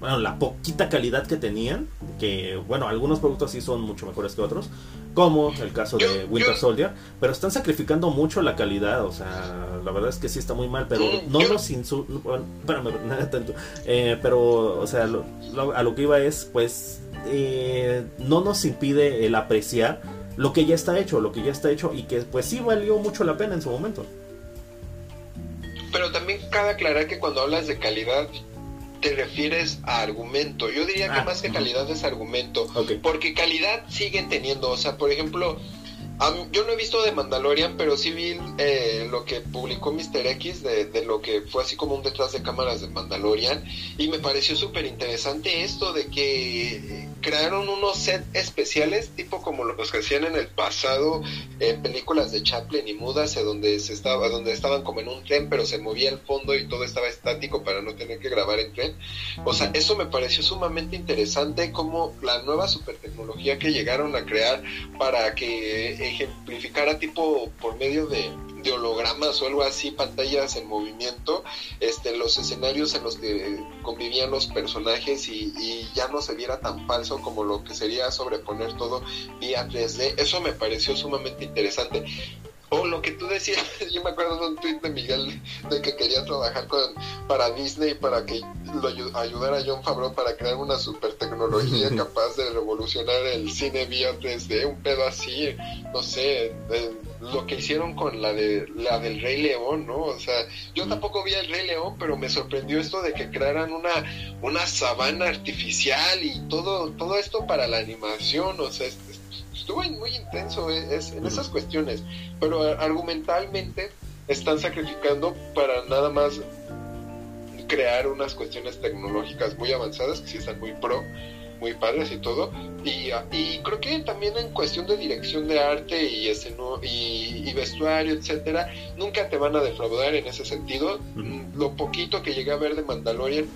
bueno, la poquita calidad que tenían, que bueno, algunos productos sí son mucho mejores que otros, como el caso de Winter Soldier, pero están sacrificando mucho la calidad, o sea, la verdad es que sí está muy mal, pero no nos insultan, bueno, nada tanto, eh, pero, o sea, a lo que iba es, pues, eh, no nos impide el apreciar lo que ya está hecho, lo que ya está hecho y que pues sí valió mucho la pena en su momento. Pero también cabe aclarar que cuando hablas de calidad, te refieres a argumento. Yo diría que Ah, más que calidad es argumento. Porque calidad siguen teniendo. O sea, por ejemplo, am- yo no he visto de Mandalorian, pero sí vi eh, lo que publicó Mr. X de, lo que fue así como un detrás de cámaras de Mandalorian. Y me pareció súper interesante esto de que eh, crearon unos sets especiales, tipo como los que hacían en el pasado en películas de Chaplin y Mudas, eh, donde se estaba, donde estaban como en un tren, pero se movía el fondo y todo estaba estático para no tener que grabar en tren. O sea, eso me pareció sumamente interesante, como la nueva super tecnología que llegaron a crear para que ejemplificara tipo por medio de, hologramas o algo así, pantallas en movimiento, este, los escenarios en los que convivían los personajes y, y ya no se viera tan falso como lo que sería sobreponer todo vía 3D. Eso me pareció sumamente interesante. O lo que tú decías, yo me acuerdo de un tweet de Miguel de que quería trabajar con para Disney para que lo ayu- ayudara a John Favreau para crear una super tecnología capaz de revolucionar el cine vía 3D, un pedo así, no sé, lo que hicieron con la de la del Rey León, ¿no? O sea, yo tampoco vi el Rey León, pero me sorprendió esto de que crearan una una sabana artificial y todo todo esto para la animación, o sea, es- es- estuvo muy intenso eh, es- en esas cuestiones, pero argumentalmente están sacrificando para nada más crear unas cuestiones tecnológicas muy avanzadas que sí están muy pro, muy padres y todo. Y, y creo que también en cuestión de dirección de arte y, esceno, y, y vestuario, etcétera, nunca te van a defraudar en ese sentido. Lo poquito que llegué a ver de Mandalorian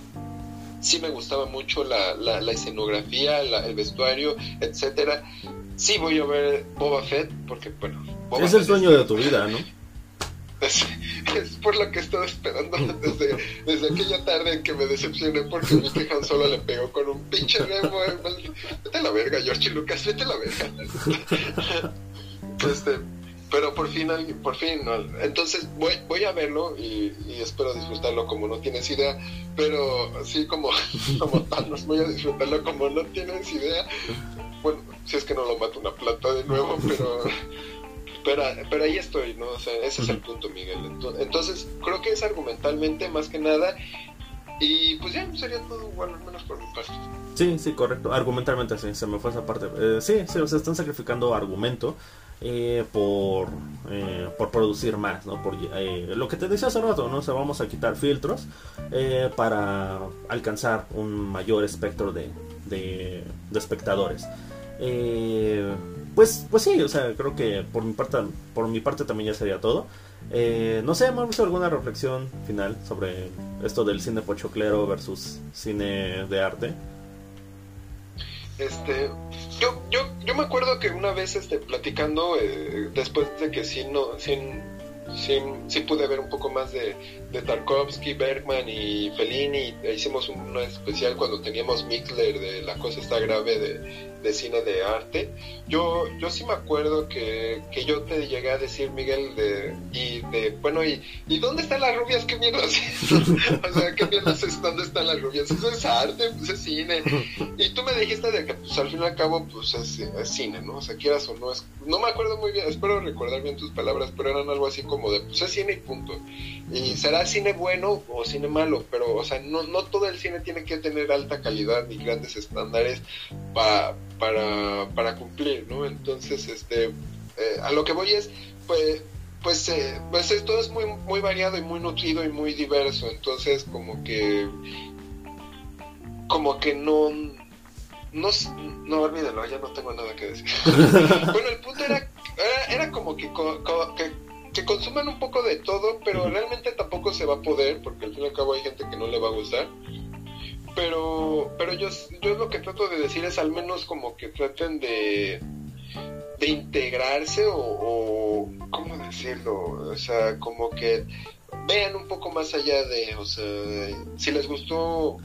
sí me gustaba mucho la, la, la escenografía, la- el vestuario, etcétera. Sí voy a ver Boba Fett porque bueno, Boba Es el sueño de tu vida, ¿no? es, es por lo que estaba esperando desde, desde aquella tarde en que me decepcioné porque vi que Han Solo le pegó con un pinche remo. eh, Vete a la verga, George Lucas, vete a la verga. este, pero por fin, por fin, entonces voy, voy a verlo y, y espero disfrutarlo como no tienes idea, pero sí como, como Thanos, voy a disfrutarlo como no tienes idea. Bueno, si es que no lo mata una plata de nuevo, pero pero, pero ahí estoy, ¿no? O sea, ese es el punto, Miguel. Ento- Entonces, creo que es argumentalmente más que nada. Y pues ya sería todo, bueno, al menos por mi parte. Sí, sí, correcto. Argumentalmente sí, se me fue esa parte. Eh, sí, sí, o sea, están sacrificando argumento eh, por, eh, por producir más, ¿no? Por, eh, lo que te decía hace rato, ¿no? O sea, vamos a quitar filtros eh, para alcanzar un mayor espectro de, de, de espectadores. Eh, pues, pues sí, o sea, creo que por mi parte, por mi parte también ya sería todo. Eh, no sé, Mauricio, alguna reflexión final sobre esto del cine pochoclero versus cine de arte. Este, yo, yo, yo me acuerdo que una vez este, platicando, eh, después de que sí, no, sí, sí pude ver un poco más de, de Tarkovsky, Bergman y Fellini, hicimos un especial cuando teníamos Mixler de La cosa está grave de, de cine de arte. Yo, yo sí me acuerdo que, que yo te llegué a decir, Miguel, de, y de, bueno, y, ¿y dónde están las rubias? ¿Qué mierda es o sea, ¿qué mierda es? ¿Dónde están las rubias? Eso es arte, pues es cine. Y tú me dijiste de que, pues al fin y al cabo, pues es, es cine, ¿no? O sea, quieras o no, es, no me acuerdo muy bien, espero recordar bien tus palabras, pero eran algo así como de, pues es cine y punto. Y será cine bueno o cine malo, pero, o sea, no, no todo el cine tiene que tener alta calidad ni grandes estándares pa- para, para cumplir, ¿no? Entonces, este, eh, a lo que voy es, pues, pues, eh, pues esto es muy, muy variado y muy nutrido y muy diverso, entonces como que, como que no, no, no olvídalo, ya no tengo nada que decir. bueno, el punto era, era, era como que, co- co- que, que consuman un poco de todo, pero realmente tampoco se va a poder, porque al fin y al cabo hay gente que no le va a gustar. Pero, pero yo, yo lo que trato de decir es al menos como que traten de, de integrarse o, o, ¿cómo decirlo? O sea, como que vean un poco más allá de, o sea, si les gustó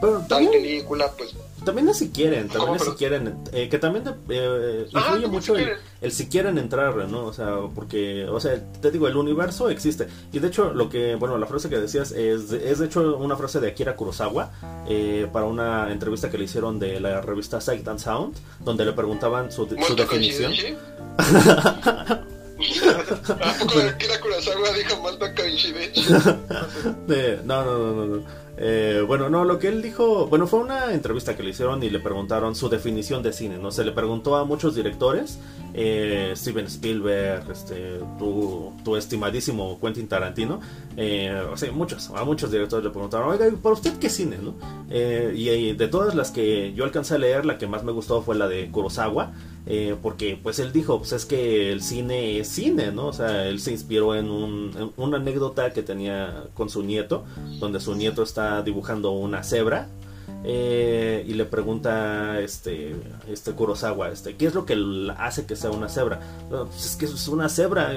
Pero tal también, película, pues también es si quieren, también ¿Cómo, es si quieren, eh, que también eh, influye también mucho si el, si quieren entrar, ¿no? O sea, porque, o sea, te digo, el universo existe. Y de hecho, lo que, bueno, la frase que decías es, de- es de hecho una frase de Akira Kurosawa eh, para una entrevista que le hicieron de la revista Sight and Sound, donde le preguntaban su, su ¿Muerto definición. ¿A poco Bueno. Akira Kurosawa dijo Malta no, no, no, no. no. Eh, bueno, no, lo que él dijo, bueno, fue una entrevista que le hicieron y le preguntaron su definición de cine, ¿no? Se le preguntó a muchos directores, eh, Steven Spielberg, este, tu, tu, estimadísimo Quentin Tarantino, eh, o sea, muchos, a muchos directores le preguntaron, oiga, ¿para usted qué cine, no? Eh, y, de todas las que yo alcancé a leer, la que más me gustó fue la de Kurosawa, porque pues él dijo, pues es que el cine es cine, ¿no? O sea, él se inspiró en, un, en una anécdota que tenía con su nieto, donde su nieto está dibujando una cebra eh, y le pregunta este este Kurosawa este qué es lo que hace que sea una cebra pues es que es una cebra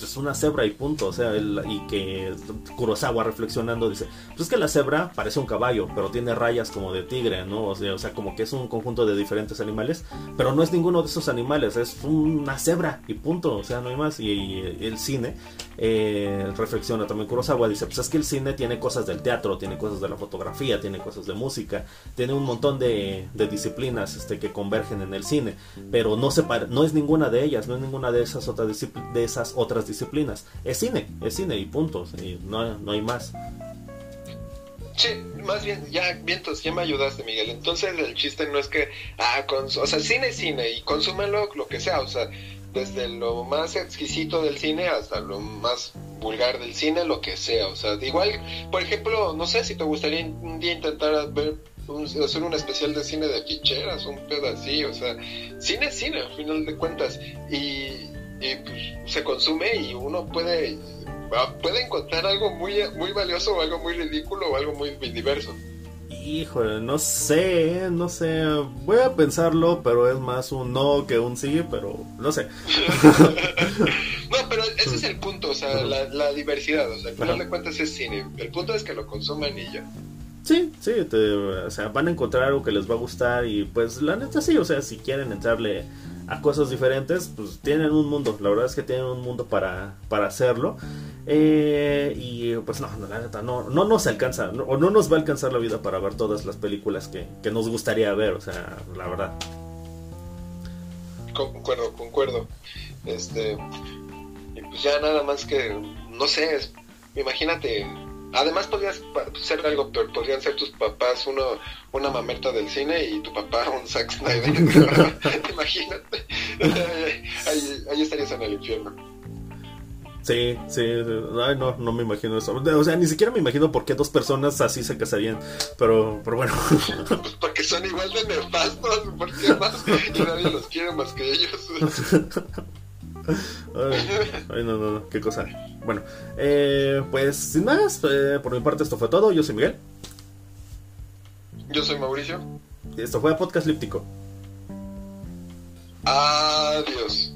es, una cebra y punto o sea y que Kurosawa reflexionando dice pues es que la cebra parece un caballo pero tiene rayas como de tigre no o sea, o sea como que es un conjunto de diferentes animales pero no es ninguno de esos animales es una cebra y punto o sea no hay más y, el cine eh, reflexiona también Kurosawa dice pues es que el cine tiene cosas del teatro tiene cosas de la fotografía tiene cosas de música tiene un montón de, disciplinas este, que convergen en el cine, pero no, no es ninguna de ellas, no es ninguna de esas, otras de esas otras disciplinas. Es cine, es cine y punto, y no, no hay más. Sí, más bien, ya, vientos, ya me ayudaste, Miguel. Entonces el chiste no es que, ah, o sea, cine es cine y consúmelo lo que sea, o sea, desde lo más exquisito del cine hasta lo más vulgar del cine, lo que sea, o sea, igual, por ejemplo, no sé si te gustaría un día intentar ver hacer un especial de cine de ficheras, un pedo así, o sea, cine es cine al final de cuentas y, pues, se consume y uno puede ah, puede encontrar algo muy muy valioso o algo muy ridículo o algo muy diverso. Híjole, no sé, no sé. Voy a pensarlo, pero es más un no que un sí, pero no sé. no, pero ese es el punto, o sea, la, diversidad. O sea, al final de cuentas es cine. El punto es que lo consuman y ya. Sí, sí, o sea, van a encontrar algo que les va a gustar y pues la neta sí, o sea, si quieren entrarle a cosas diferentes, pues tienen un mundo, la verdad es que tienen un mundo para, para hacerlo. Eh, y pues no, la neta, no, no nos alcanza, o no nos va a alcanzar la vida para ver todas las películas que, que nos gustaría ver, o sea, la verdad. Concuerdo, concuerdo. Este, y pues ya nada más que, no sé, imagínate Además podrías ser algo peor, podrían ser tus papás uno una mamerta del cine y tu papá un Zack Snyder. Imagínate. ahí, ahí, estarías en el infierno. Sí, sí, ay no, no me imagino eso. O sea, ni siquiera me imagino por qué dos personas así se casarían. Pero, pero bueno. Pues porque son igual de nefastos, porque más y nadie los quiere más que ellos. Ay, no, no, no, qué cosa. Bueno, eh, pues sin más, eh, por mi parte esto fue todo. Yo soy Miguel. Yo soy Mauricio. Y esto fue Podcast Líptico. Adiós.